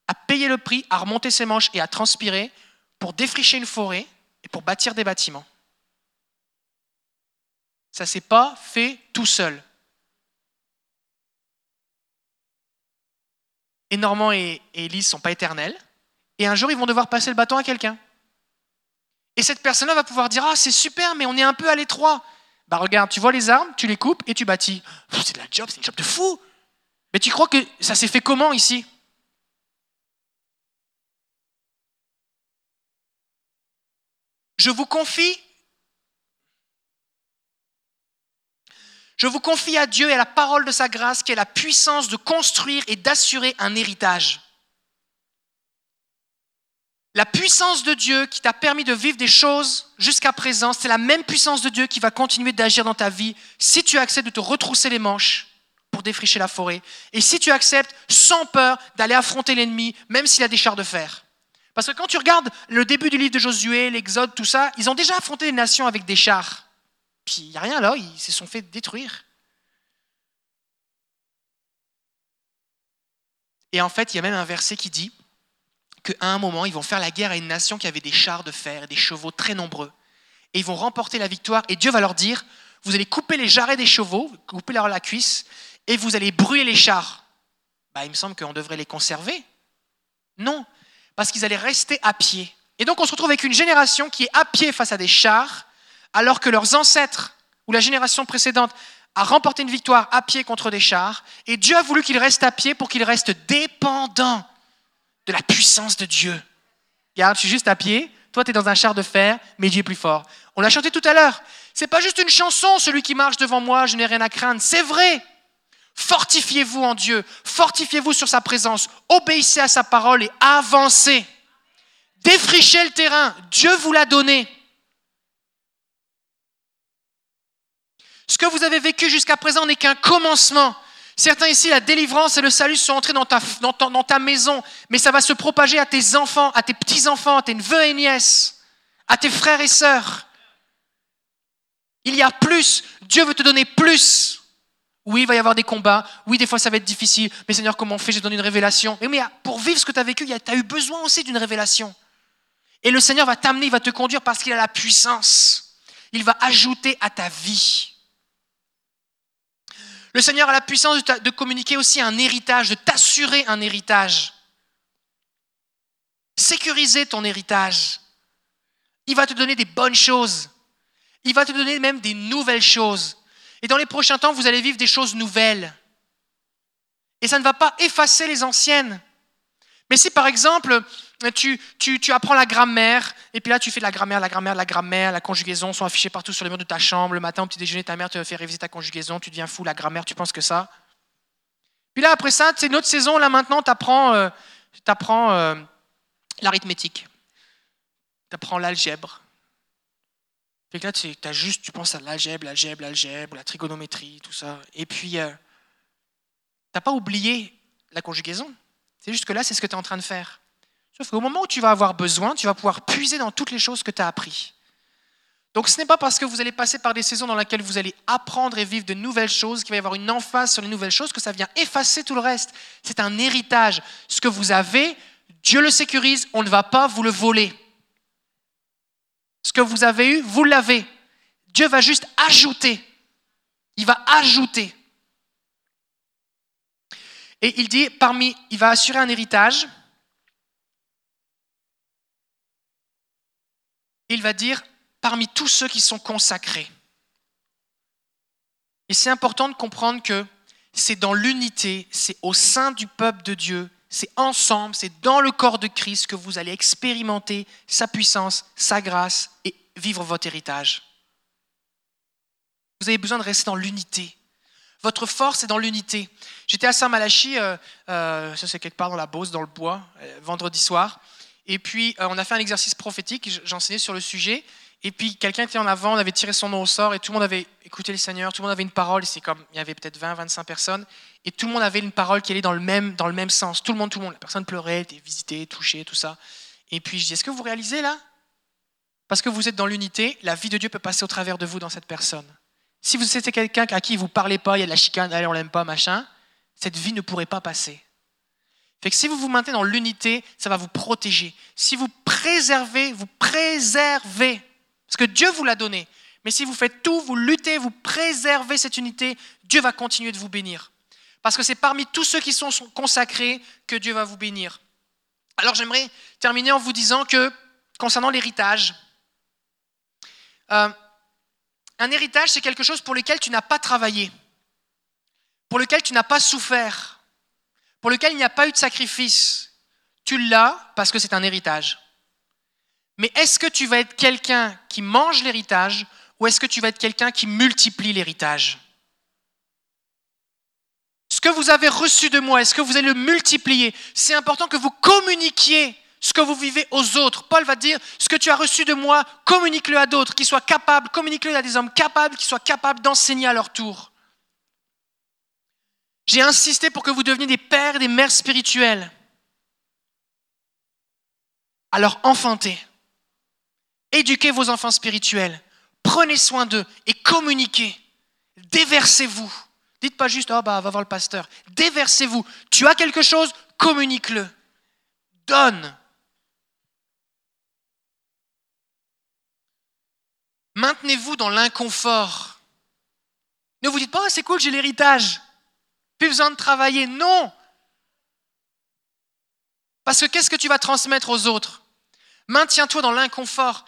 a payé le prix, a remonté ses manches et a transpiré pour défricher une forêt et pour bâtir des bâtiments. Ça ne s'est pas fait tout seul. Et Normand et, Elise ne sont pas éternels. Et un jour, ils vont devoir passer le bâton à quelqu'un. Et cette personne-là va pouvoir dire Ah, c'est super, mais on est un peu à l'étroit. Bah regarde, tu vois les arbres, tu les coupes et tu bâtis. C'est de la job, c'est une job de fou. Mais tu crois que ça s'est fait comment ici? Je vous confie Je vous confie à Dieu et à la parole de sa grâce qui a la puissance de construire et d'assurer un héritage. La puissance de Dieu qui t'a permis de vivre des choses jusqu'à présent, c'est la même puissance de Dieu qui va continuer d'agir dans ta vie si tu acceptes de te retrousser les manches pour défricher la forêt et si tu acceptes sans peur d'aller affronter l'ennemi, même s'il a des chars de fer. Parce que quand tu regardes le début du livre de Josué, l'Exode, tout ça, ils ont déjà affronté les nations avec des chars. Puis il n'y a rien là, ils se sont fait détruire. Et en fait, il y a même un verset qui dit qu'à un moment, ils vont faire la guerre à une nation qui avait des chars de fer et des chevaux très nombreux. Et ils vont remporter la victoire. Et Dieu va leur dire, vous allez couper les jarrets des chevaux, couper leur la cuisse, et vous allez brûler les chars. Bah, il me semble qu'on devrait les conserver. Non, parce qu'ils allaient rester à pied. Et donc on se retrouve avec une génération qui est à pied face à des chars, alors que leurs ancêtres, ou la génération précédente, a remporté une victoire à pied contre des chars, et Dieu a voulu qu'ils restent à pied pour qu'ils restent dépendants de la puissance de Dieu. Regarde, je suis juste à pied, toi tu es dans un char de fer, mais Dieu est plus fort. On l'a chanté tout à l'heure. C'est pas juste une chanson, celui qui marche devant moi, je n'ai rien à craindre. C'est vrai. Fortifiez-vous en Dieu, fortifiez-vous sur sa présence, obéissez à sa parole et avancez. Défrichez le terrain, Dieu vous l'a donné. Ce que vous avez vécu jusqu'à présent n'est qu'un commencement. Certains ici, la délivrance et le salut sont entrés dans ta, maison, mais ça va se propager à tes enfants, à tes petits-enfants, à tes neveux et nièces, à tes frères et sœurs. Il y a plus. Dieu veut te donner plus. Oui, il va y avoir des combats. Oui, des fois, ça va être difficile. Mais Seigneur, comment on fait? J'ai donné une révélation. Mais, mais pour vivre ce que tu as vécu, tu as eu besoin aussi d'une révélation. Et le Seigneur va t'amener, il va te conduire parce qu'il a la puissance. Il va ajouter à ta vie. Le Seigneur a la puissance de, communiquer aussi un héritage, de t'assurer un héritage. Sécuriser ton héritage. Il va te donner des bonnes choses. Il va te donner même des nouvelles choses. Et dans les prochains temps, vous allez vivre des choses nouvelles. Et ça ne va pas effacer les anciennes. Mais si par exemple, tu, tu, tu, apprends la grammaire, et puis là tu fais de la grammaire, la grammaire, la grammaire, la conjugaison sont affichées partout sur les murs de ta chambre, le matin au petit déjeuner, ta mère te fait réviser ta conjugaison, tu deviens fou, la grammaire, tu penses que ça. Puis là après ça, c'est une autre saison, là maintenant tu apprends, euh, euh, l'arithmétique, tu apprends l'algèbre. Fait que là tu juste, tu penses à l'algèbre, l'algèbre, l'algèbre, la trigonométrie, tout ça. Et puis, euh, tu n'as pas oublié la conjugaison. C'est juste que là, c'est ce que tu es en train de faire. Sauf qu'au moment où tu vas avoir besoin, tu vas pouvoir puiser dans toutes les choses que tu as appris. Donc ce n'est pas parce que vous allez passer par des saisons dans lesquelles vous allez apprendre et vivre de nouvelles choses, qu'il va y avoir une emphase sur les nouvelles choses, que ça vient effacer tout le reste. C'est un héritage. Ce que vous avez, Dieu le sécurise, on ne va pas vous le voler. Ce que vous avez eu, vous l'avez. Dieu va juste ajouter. Il va ajouter. Et il dit, parmi, il va assurer un héritage. Il va dire, parmi tous ceux qui sont consacrés. Et c'est important de comprendre que c'est dans l'unité, c'est au sein du peuple de Dieu, c'est ensemble, c'est dans le corps de Christ que vous allez expérimenter sa puissance, sa grâce et vivre votre héritage. Vous avez besoin de rester dans l'unité. Votre force est dans l'unité. J'étais à Saint-Malachie, euh, euh, ça c'est quelque part dans la Beauce, dans le bois, euh, vendredi soir. Et puis on a fait un exercice prophétique, j'enseignais sur le sujet. Et puis quelqu'un était en avant, on avait tiré son nom au sort et tout le monde avait écouté le Seigneur, tout le monde avait une parole. Et c'est comme, il y avait peut-être 20, 25 personnes. Et tout le monde avait une parole qui allait dans le même, dans le même sens. Tout le monde, tout le monde. La personne pleurait, était visitée, touchée, tout ça. Et puis je dis, est-ce que vous réalisez là? Parce que vous êtes dans l'unité, la vie de Dieu peut passer au travers de vous dans cette personne. Si vous êtes quelqu'un à qui vous parlez pas, il y a de la chicane, allez, on l'aime pas, machin, cette vie ne pourrait pas passer. Fait que si vous vous maintenez dans l'unité, ça va vous protéger. Si vous préservez, vous préservez, parce que Dieu vous l'a donné. Mais si vous faites tout, vous luttez, vous préservez cette unité, Dieu va continuer de vous bénir. Parce que c'est parmi tous ceux qui sont consacrés que Dieu va vous bénir. Alors j'aimerais terminer en vous disant que concernant l'héritage, euh, Un héritage, c'est quelque chose pour lequel tu n'as pas travaillé, pour lequel tu n'as pas souffert, pour lequel il n'y a pas eu de sacrifice. Tu l'as parce que c'est un héritage. Mais est-ce que tu vas être quelqu'un qui mange l'héritage ou est-ce que tu vas être quelqu'un qui multiplie l'héritage? Ce que vous avez reçu de moi, est-ce que vous allez le multiplier? C'est important que vous communiquiez ce que vous vivez aux autres. Paul va dire, ce que tu as reçu de moi, communique-le à d'autres, qui soient capables, communique-le à des hommes capables, qui soient capables d'enseigner à leur tour. J'ai insisté pour que vous deveniez des pères et des mères spirituelles. Alors enfantez, éduquez vos enfants spirituels, prenez soin d'eux et communiquez. Déversez-vous. Dites pas juste, oh bah va voir le pasteur. Déversez-vous. Tu as quelque chose, communique-le. Donne. Maintenez-vous dans l'inconfort. Ne vous dites pas, oh, c'est cool, j'ai l'héritage. Plus besoin de travailler. Non. Parce que qu'est-ce que tu vas transmettre aux autres? Maintiens-toi dans l'inconfort.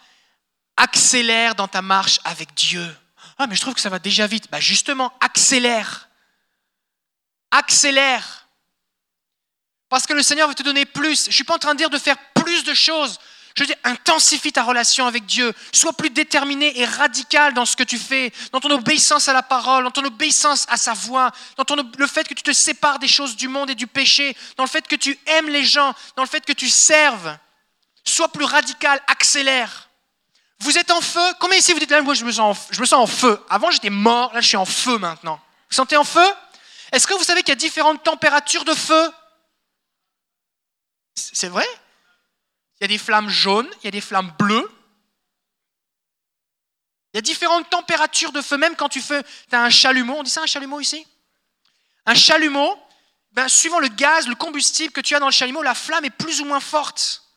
Accélère dans ta marche avec Dieu. Ah, mais je trouve que ça va déjà vite. Bah justement, accélère. Accélère. Parce que le Seigneur veut te donner plus. Je ne suis pas en train de dire de faire plus de choses. Je dire, intensifie ta relation avec Dieu. Sois plus déterminé et radical dans ce que tu fais, dans ton obéissance à la parole, dans ton obéissance à sa voix, dans ton, le fait que tu te sépares des choses du monde et du péché, dans le fait que tu aimes les gens, dans le fait que tu serves. Sois plus radical, accélère. Vous êtes en feu. Combien ici vous dites là, moi je me, sens en, feu. Avant j'étais mort, là je suis en feu maintenant. Vous sentez en feu? Est-ce que vous savez qu'il y a différentes températures de feu? C'est vrai? Il y a des flammes jaunes, il y a des flammes bleues. Il y a différentes températures de feu, même quand tu fais, as un chalumeau, on dit ça un chalumeau ici? Un chalumeau, ben, suivant le gaz, le combustible que tu as dans le chalumeau, la flamme est plus ou moins forte.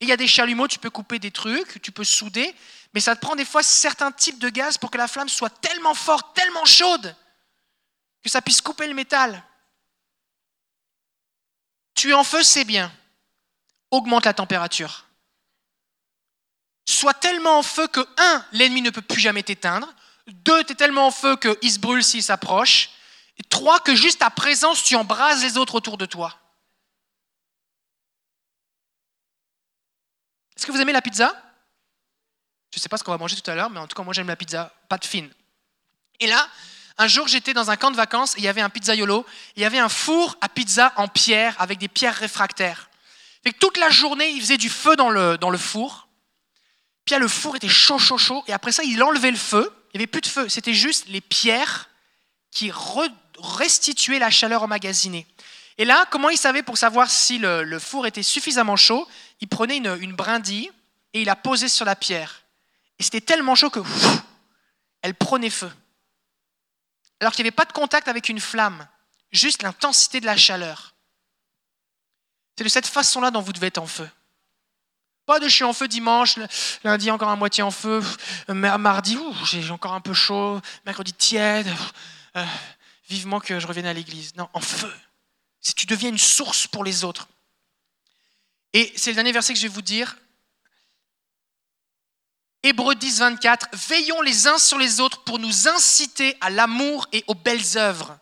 Il y a des chalumeaux, tu peux couper des trucs, tu peux souder, mais ça te prend des fois certains types de gaz pour que la flamme soit tellement forte, tellement chaude, que ça puisse couper le métal. Tu es en feu, c'est bien augmente la température. Sois tellement en feu que, un, l'ennemi ne peut plus jamais t'éteindre, deux, tu es tellement en feu qu'il se brûle s'il s'approche, et trois, que juste ta présence, tu embrases les autres autour de toi. Est-ce que vous aimez la pizza? Je ne sais pas ce qu'on va manger tout à l'heure, mais en tout cas, moi j'aime la pizza, pas de fine. Et là, un jour, j'étais dans un camp de vacances et il y avait un pizzaiolo. Il y avait un four à pizza en pierre avec des pierres réfractaires toute la journée, il faisait du feu dans le, dans le four. Puis le four était chaud, chaud, chaud. Et après ça, il enlevait le feu. Il n'y avait plus de feu. C'était juste les pierres qui restituaient la chaleur emmagasinée. Et là, comment il savait pour savoir si le, four était suffisamment chaud? Il prenait une, brindille et il la posait sur la pierre. Et c'était tellement chaud que elle prenait feu. Alors qu'il n'y avait pas de contact avec une flamme, juste l'intensité de la chaleur. C'est de cette façon-là dont vous devez être en feu. Pas de je suis en feu dimanche, lundi encore à moitié en feu, mardi j'ai encore un peu chaud, mercredi tiède, euh, vivement que je revienne à l'église. Non, en feu. Si tu deviens une source pour les autres. Et c'est le dernier verset que je vais vous dire. Hébreux 10, 24. Veillons les uns sur les autres pour nous inciter à l'amour et aux belles œuvres.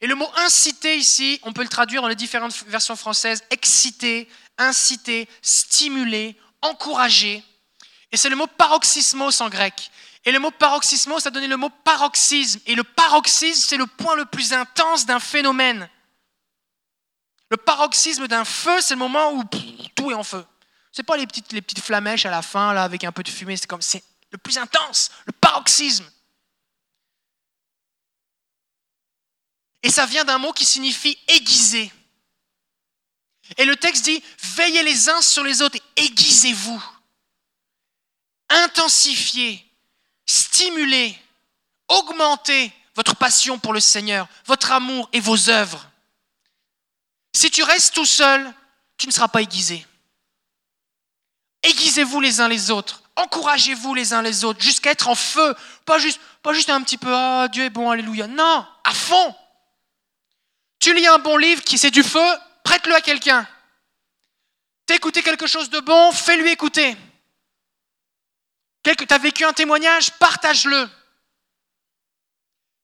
Et le mot inciter ici, on peut le traduire dans les différentes versions françaises, exciter, inciter, stimuler, encourager. Et c'est le mot paroxysmos en grec. Et le mot paroxysmos, ça donnait le mot paroxysme. Et le paroxysme, c'est le point le plus intense d'un phénomène. Le paroxysme d'un feu, c'est le moment où tout est en feu. C'est pas les petites, les petites flamèches à la fin, là, avec un peu de fumée, c'est comme, c'est le plus intense, le paroxysme. Et ça vient d'un mot qui signifie aiguiser. Et le texte dit, veillez les uns sur les autres aiguisez-vous. Intensifiez, stimulez, augmentez votre passion pour le Seigneur, votre amour et vos œuvres. Si tu restes tout seul, tu ne seras pas aiguisé. Aiguisez-vous les uns les autres. Encouragez-vous les uns les autres jusqu'à être en feu. Pas juste, un petit peu, ah, Dieu est bon, alléluia. Non, à fond. Tu lis un bon livre qui c'est du feu, prête-le à quelqu'un. T'as écouté quelque chose de bon, fais-lui écouter. Tu as vécu un témoignage, partage-le.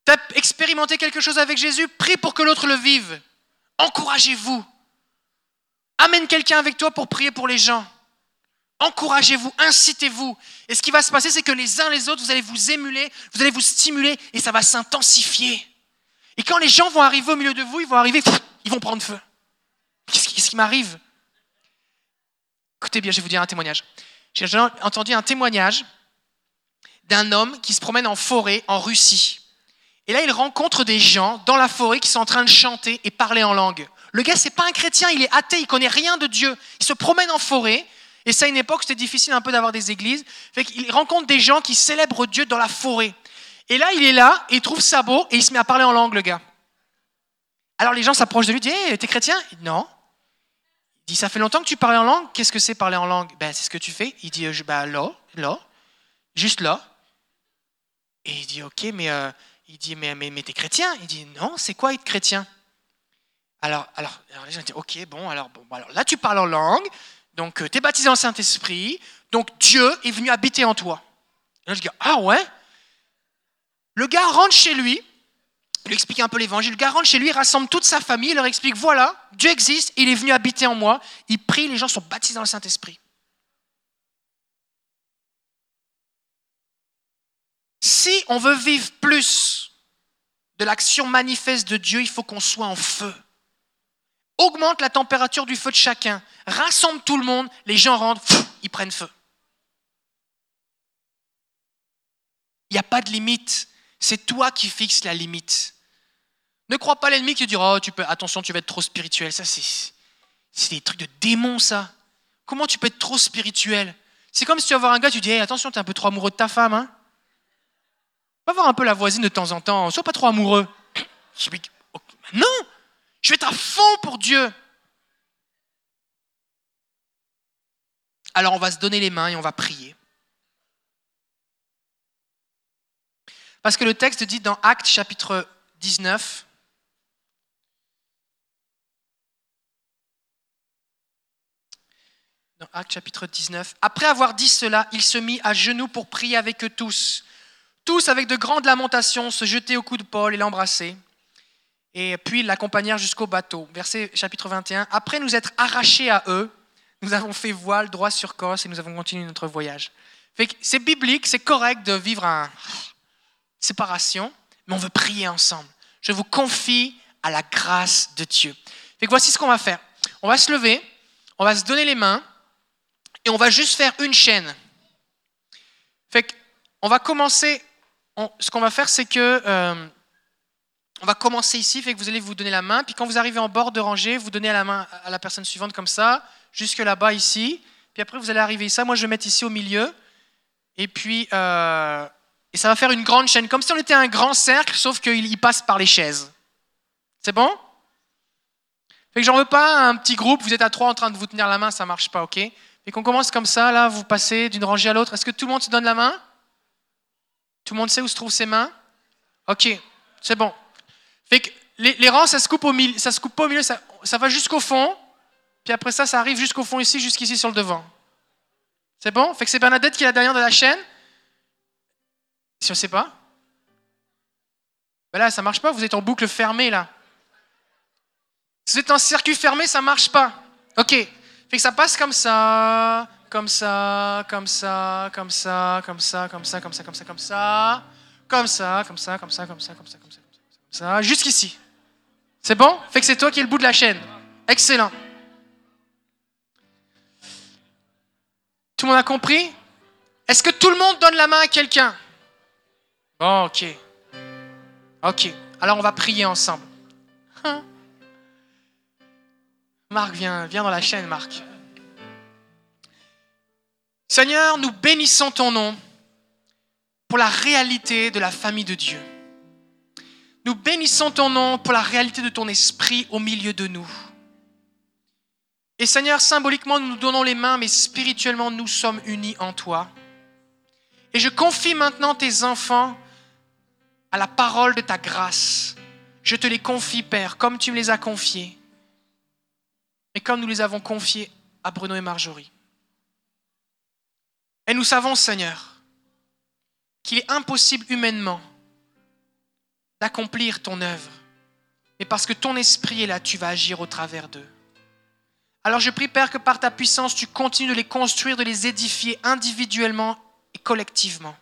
Tu as expérimenté quelque chose avec Jésus, prie pour que l'autre le vive. Encouragez-vous. Amène quelqu'un avec toi pour prier pour les gens. Encouragez-vous, incitez-vous. Et ce qui va se passer, c'est que les uns les autres, vous allez vous émuler, vous allez vous stimuler et ça va s'intensifier. Et quand les gens vont arriver au milieu de vous, ils vont arriver, ils vont prendre feu. Qu'est-ce qui, m'arrive? Écoutez bien, je vais vous dire un témoignage. J'ai entendu un témoignage d'un homme qui se promène en forêt en Russie. Et là, il rencontre des gens dans la forêt qui sont en train de chanter et parler en langue. Le gars, c'est pas un chrétien, il est athée, il connaît rien de Dieu. Il se promène en forêt. Et c'est à une époque, c'était difficile un peu d'avoir des églises. Fait qu'il rencontre des gens qui célèbrent Dieu dans la forêt. Et là, il est là, il trouve ça beau, et il se met à parler en langue, le gars. Alors les gens s'approchent de lui, disent hey, T'es chrétien? Il dit Non. Il dit Ça fait longtemps que tu parles en langue? Qu'est-ce que c'est parler en langue? Ben, c'est ce que tu fais. Il dit Ben, là, là, juste là. Et il dit Ok, mais. Euh, il dit mais, mais t'es chrétien? Il dit Non, c'est quoi être chrétien? Alors, alors, alors, les gens disent Ok, bon, alors, bon, alors là, tu parles en langue, donc tu es baptisé en Saint-Esprit, donc Dieu est venu habiter en toi. Et là, je dis Ah ouais? Le gars rentre chez lui, lui explique un peu l'évangile. Le gars rentre chez lui, rassemble toute sa famille, il leur explique voilà, Dieu existe, il est venu habiter en moi. Il prie, les gens sont baptisés dans le Saint-Esprit. Si on veut vivre plus de l'action manifeste de Dieu, il faut qu'on soit en feu. Augmente la température du feu de chacun. Rassemble tout le monde, les gens rentrent, ils prennent feu. Il n'y a pas de limite. C'est toi qui fixes la limite. Ne crois pas l'ennemi qui dira oh, tu peux, attention, tu vas être trop spirituel. Ça, c'est, des trucs de démons, ça. Comment tu peux être trop spirituel? C'est comme si tu vas voir un gars, tu dis attention, tu es un peu trop amoureux de ta femme. Hein Va voir un peu la voisine de temps en temps. Sois pas trop amoureux. Non Je vais être à fond pour Dieu. Alors on va se donner les mains et on va prier. Parce que le texte dit dans Actes chapitre 19, dans Actes chapitre 19, après avoir dit cela, il se mit à genoux pour prier avec eux tous. Tous, avec de grandes lamentations, se jetaient au cou de Paul et l'embrassaient. Et puis l'accompagnèrent jusqu'au bateau. Verset chapitre 21. Après nous être arrachés à eux, nous avons fait voile droit sur Corse et nous avons continué notre voyage. C'est biblique, c'est correct de vivre un, séparation, mais on veut prier ensemble. Je vous confie à la grâce de Dieu. Voici ce qu'on va faire. On va se lever, on va se donner les mains et on va juste faire une chaîne. On va commencer. ce qu'on va faire, c'est que euh, on va commencer ici. Fait que vous allez vous donner la main, puis quand vous arrivez en bord de rangée, vous donnez la main à la personne suivante comme ça, jusque là-bas ici. Puis après, vous allez arriver ici. Moi, je vais mettre ici au milieu. Et puis, euh, et ça va faire une grande chaîne, comme si on était un grand cercle, sauf qu'il passe par les chaises. C'est bon? Fait que j'en veux pas un petit groupe, vous êtes à trois en train de vous tenir la main, ça marche pas, ok? Et qu'on commence comme ça, là, vous passez d'une rangée à l'autre. Est-ce que tout le monde se donne la main? Tout le monde sait où se trouvent ses mains? Ok, c'est bon. Fait que les, rangs, ça se coupe au milieu, ça se coupe pas au milieu, ça, va jusqu'au fond, puis après ça, ça arrive jusqu'au fond ici, jusqu'ici sur le devant. C'est bon Fait que c'est Bernadette qui est la dernière de la chaîne. Si on ne sait pas ben Là, ça marche pas, vous êtes en boucle fermée là. Si vous êtes en circuit fermé, ça marche pas. Ok. Fait que ça passe comme ça, comme ça, comme ça, comme ça, comme ça, comme ça, comme ça, comme ça, comme ça, comme ça, comme ça, comme ça, comme ça, comme ça, comme ça, ça, jusqu'ici. C'est bon? Fait que c'est toi qui es le bout de la chaîne. Excellent. Tout le monde a compris? Est-ce que tout le monde donne la main à quelqu'un? Bon, ok. Ok. Alors on va prier ensemble. Hein? Marc, viens, viens dans la chaîne, Marc. Seigneur, nous bénissons ton nom pour la réalité de la famille de Dieu. Nous bénissons ton nom pour la réalité de ton esprit au milieu de nous. Et Seigneur, symboliquement, nous nous donnons les mains, mais spirituellement, nous sommes unis en toi. Et je confie maintenant tes enfants à la parole de ta grâce. Je te les confie, Père, comme tu me les as confiés. Et comme nous les avons confiés à Bruno et Marjorie. Et nous savons, Seigneur, qu'il est impossible humainement d'accomplir ton œuvre, mais parce que ton esprit est là, tu vas agir au travers d'eux. Alors je prie, Père, que par ta puissance, tu continues de les construire, de les édifier individuellement et collectivement.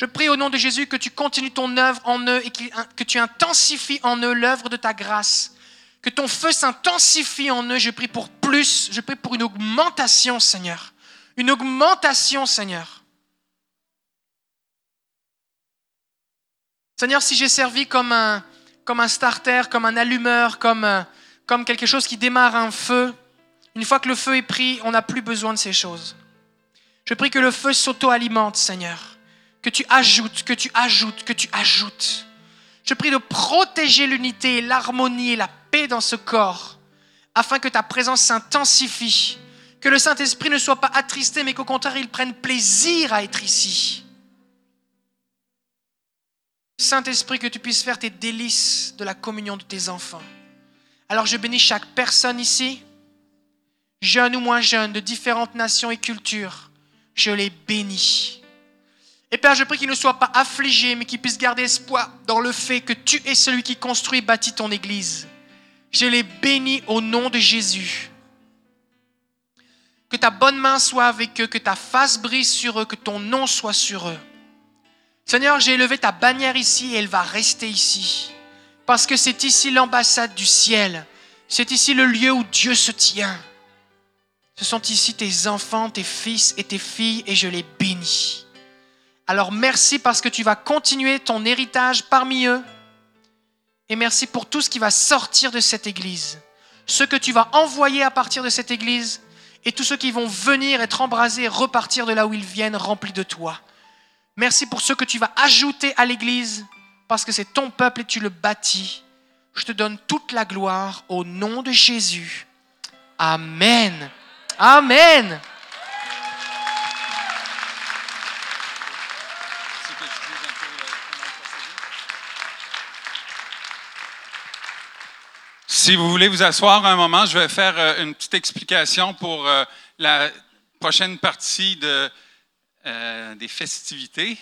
Je prie au nom de Jésus que tu continues ton œuvre en eux et que tu intensifies en eux l'œuvre de ta grâce. Que ton feu s'intensifie en eux. Je prie pour plus. Je prie pour une augmentation, Seigneur. Une augmentation, Seigneur. Seigneur, si j'ai servi comme un, starter, comme un allumeur, comme, euh, comme quelque chose qui démarre un feu, une fois que le feu est pris, on n'a plus besoin de ces choses. Je prie que le feu s'auto-alimente, Seigneur. Que tu ajoutes, que tu ajoutes, que tu ajoutes. Je prie de protéger l'unité, l'harmonie et la paix dans ce corps, afin que ta présence s'intensifie, que le Saint-Esprit ne soit pas attristé, mais qu'au contraire, il prenne plaisir à être ici. Saint-Esprit, que tu puisses faire tes délices de la communion de tes enfants. Alors je bénis chaque personne ici, jeune ou moins jeune, de différentes nations et cultures. Je les bénis. Et Père, je prie qu'ils ne soient pas affligés, mais qu'ils puissent garder espoir dans le fait que tu es celui qui construit et bâtit ton Église. Je les bénis au nom de Jésus. Que ta bonne main soit avec eux, que ta face brise sur eux, que ton nom soit sur eux. Seigneur, j'ai élevé ta bannière ici et elle va rester ici. Parce que c'est ici l'ambassade du ciel. C'est ici le lieu où Dieu se tient. Ce sont ici tes enfants, tes fils et tes filles et je les bénis. Alors merci parce que tu vas continuer ton héritage parmi eux. Et merci pour tout ce qui va sortir de cette église. Ce que tu vas envoyer à partir de cette église et tous ceux qui vont venir être embrasés repartir de là où ils viennent remplis de toi. Merci pour ce que tu vas ajouter à l'église parce que c'est ton peuple et tu le bâtis. Je te donne toute la gloire au nom de Jésus. Amen. Amen. Si vous voulez vous asseoir un moment, je vais faire euh, une petite explication pour euh, la prochaine partie de, euh, des festivités.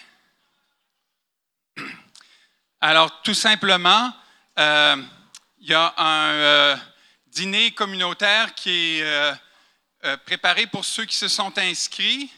Alors, tout simplement, il y a un dîner communautaire qui est préparé pour ceux qui se sont inscrits.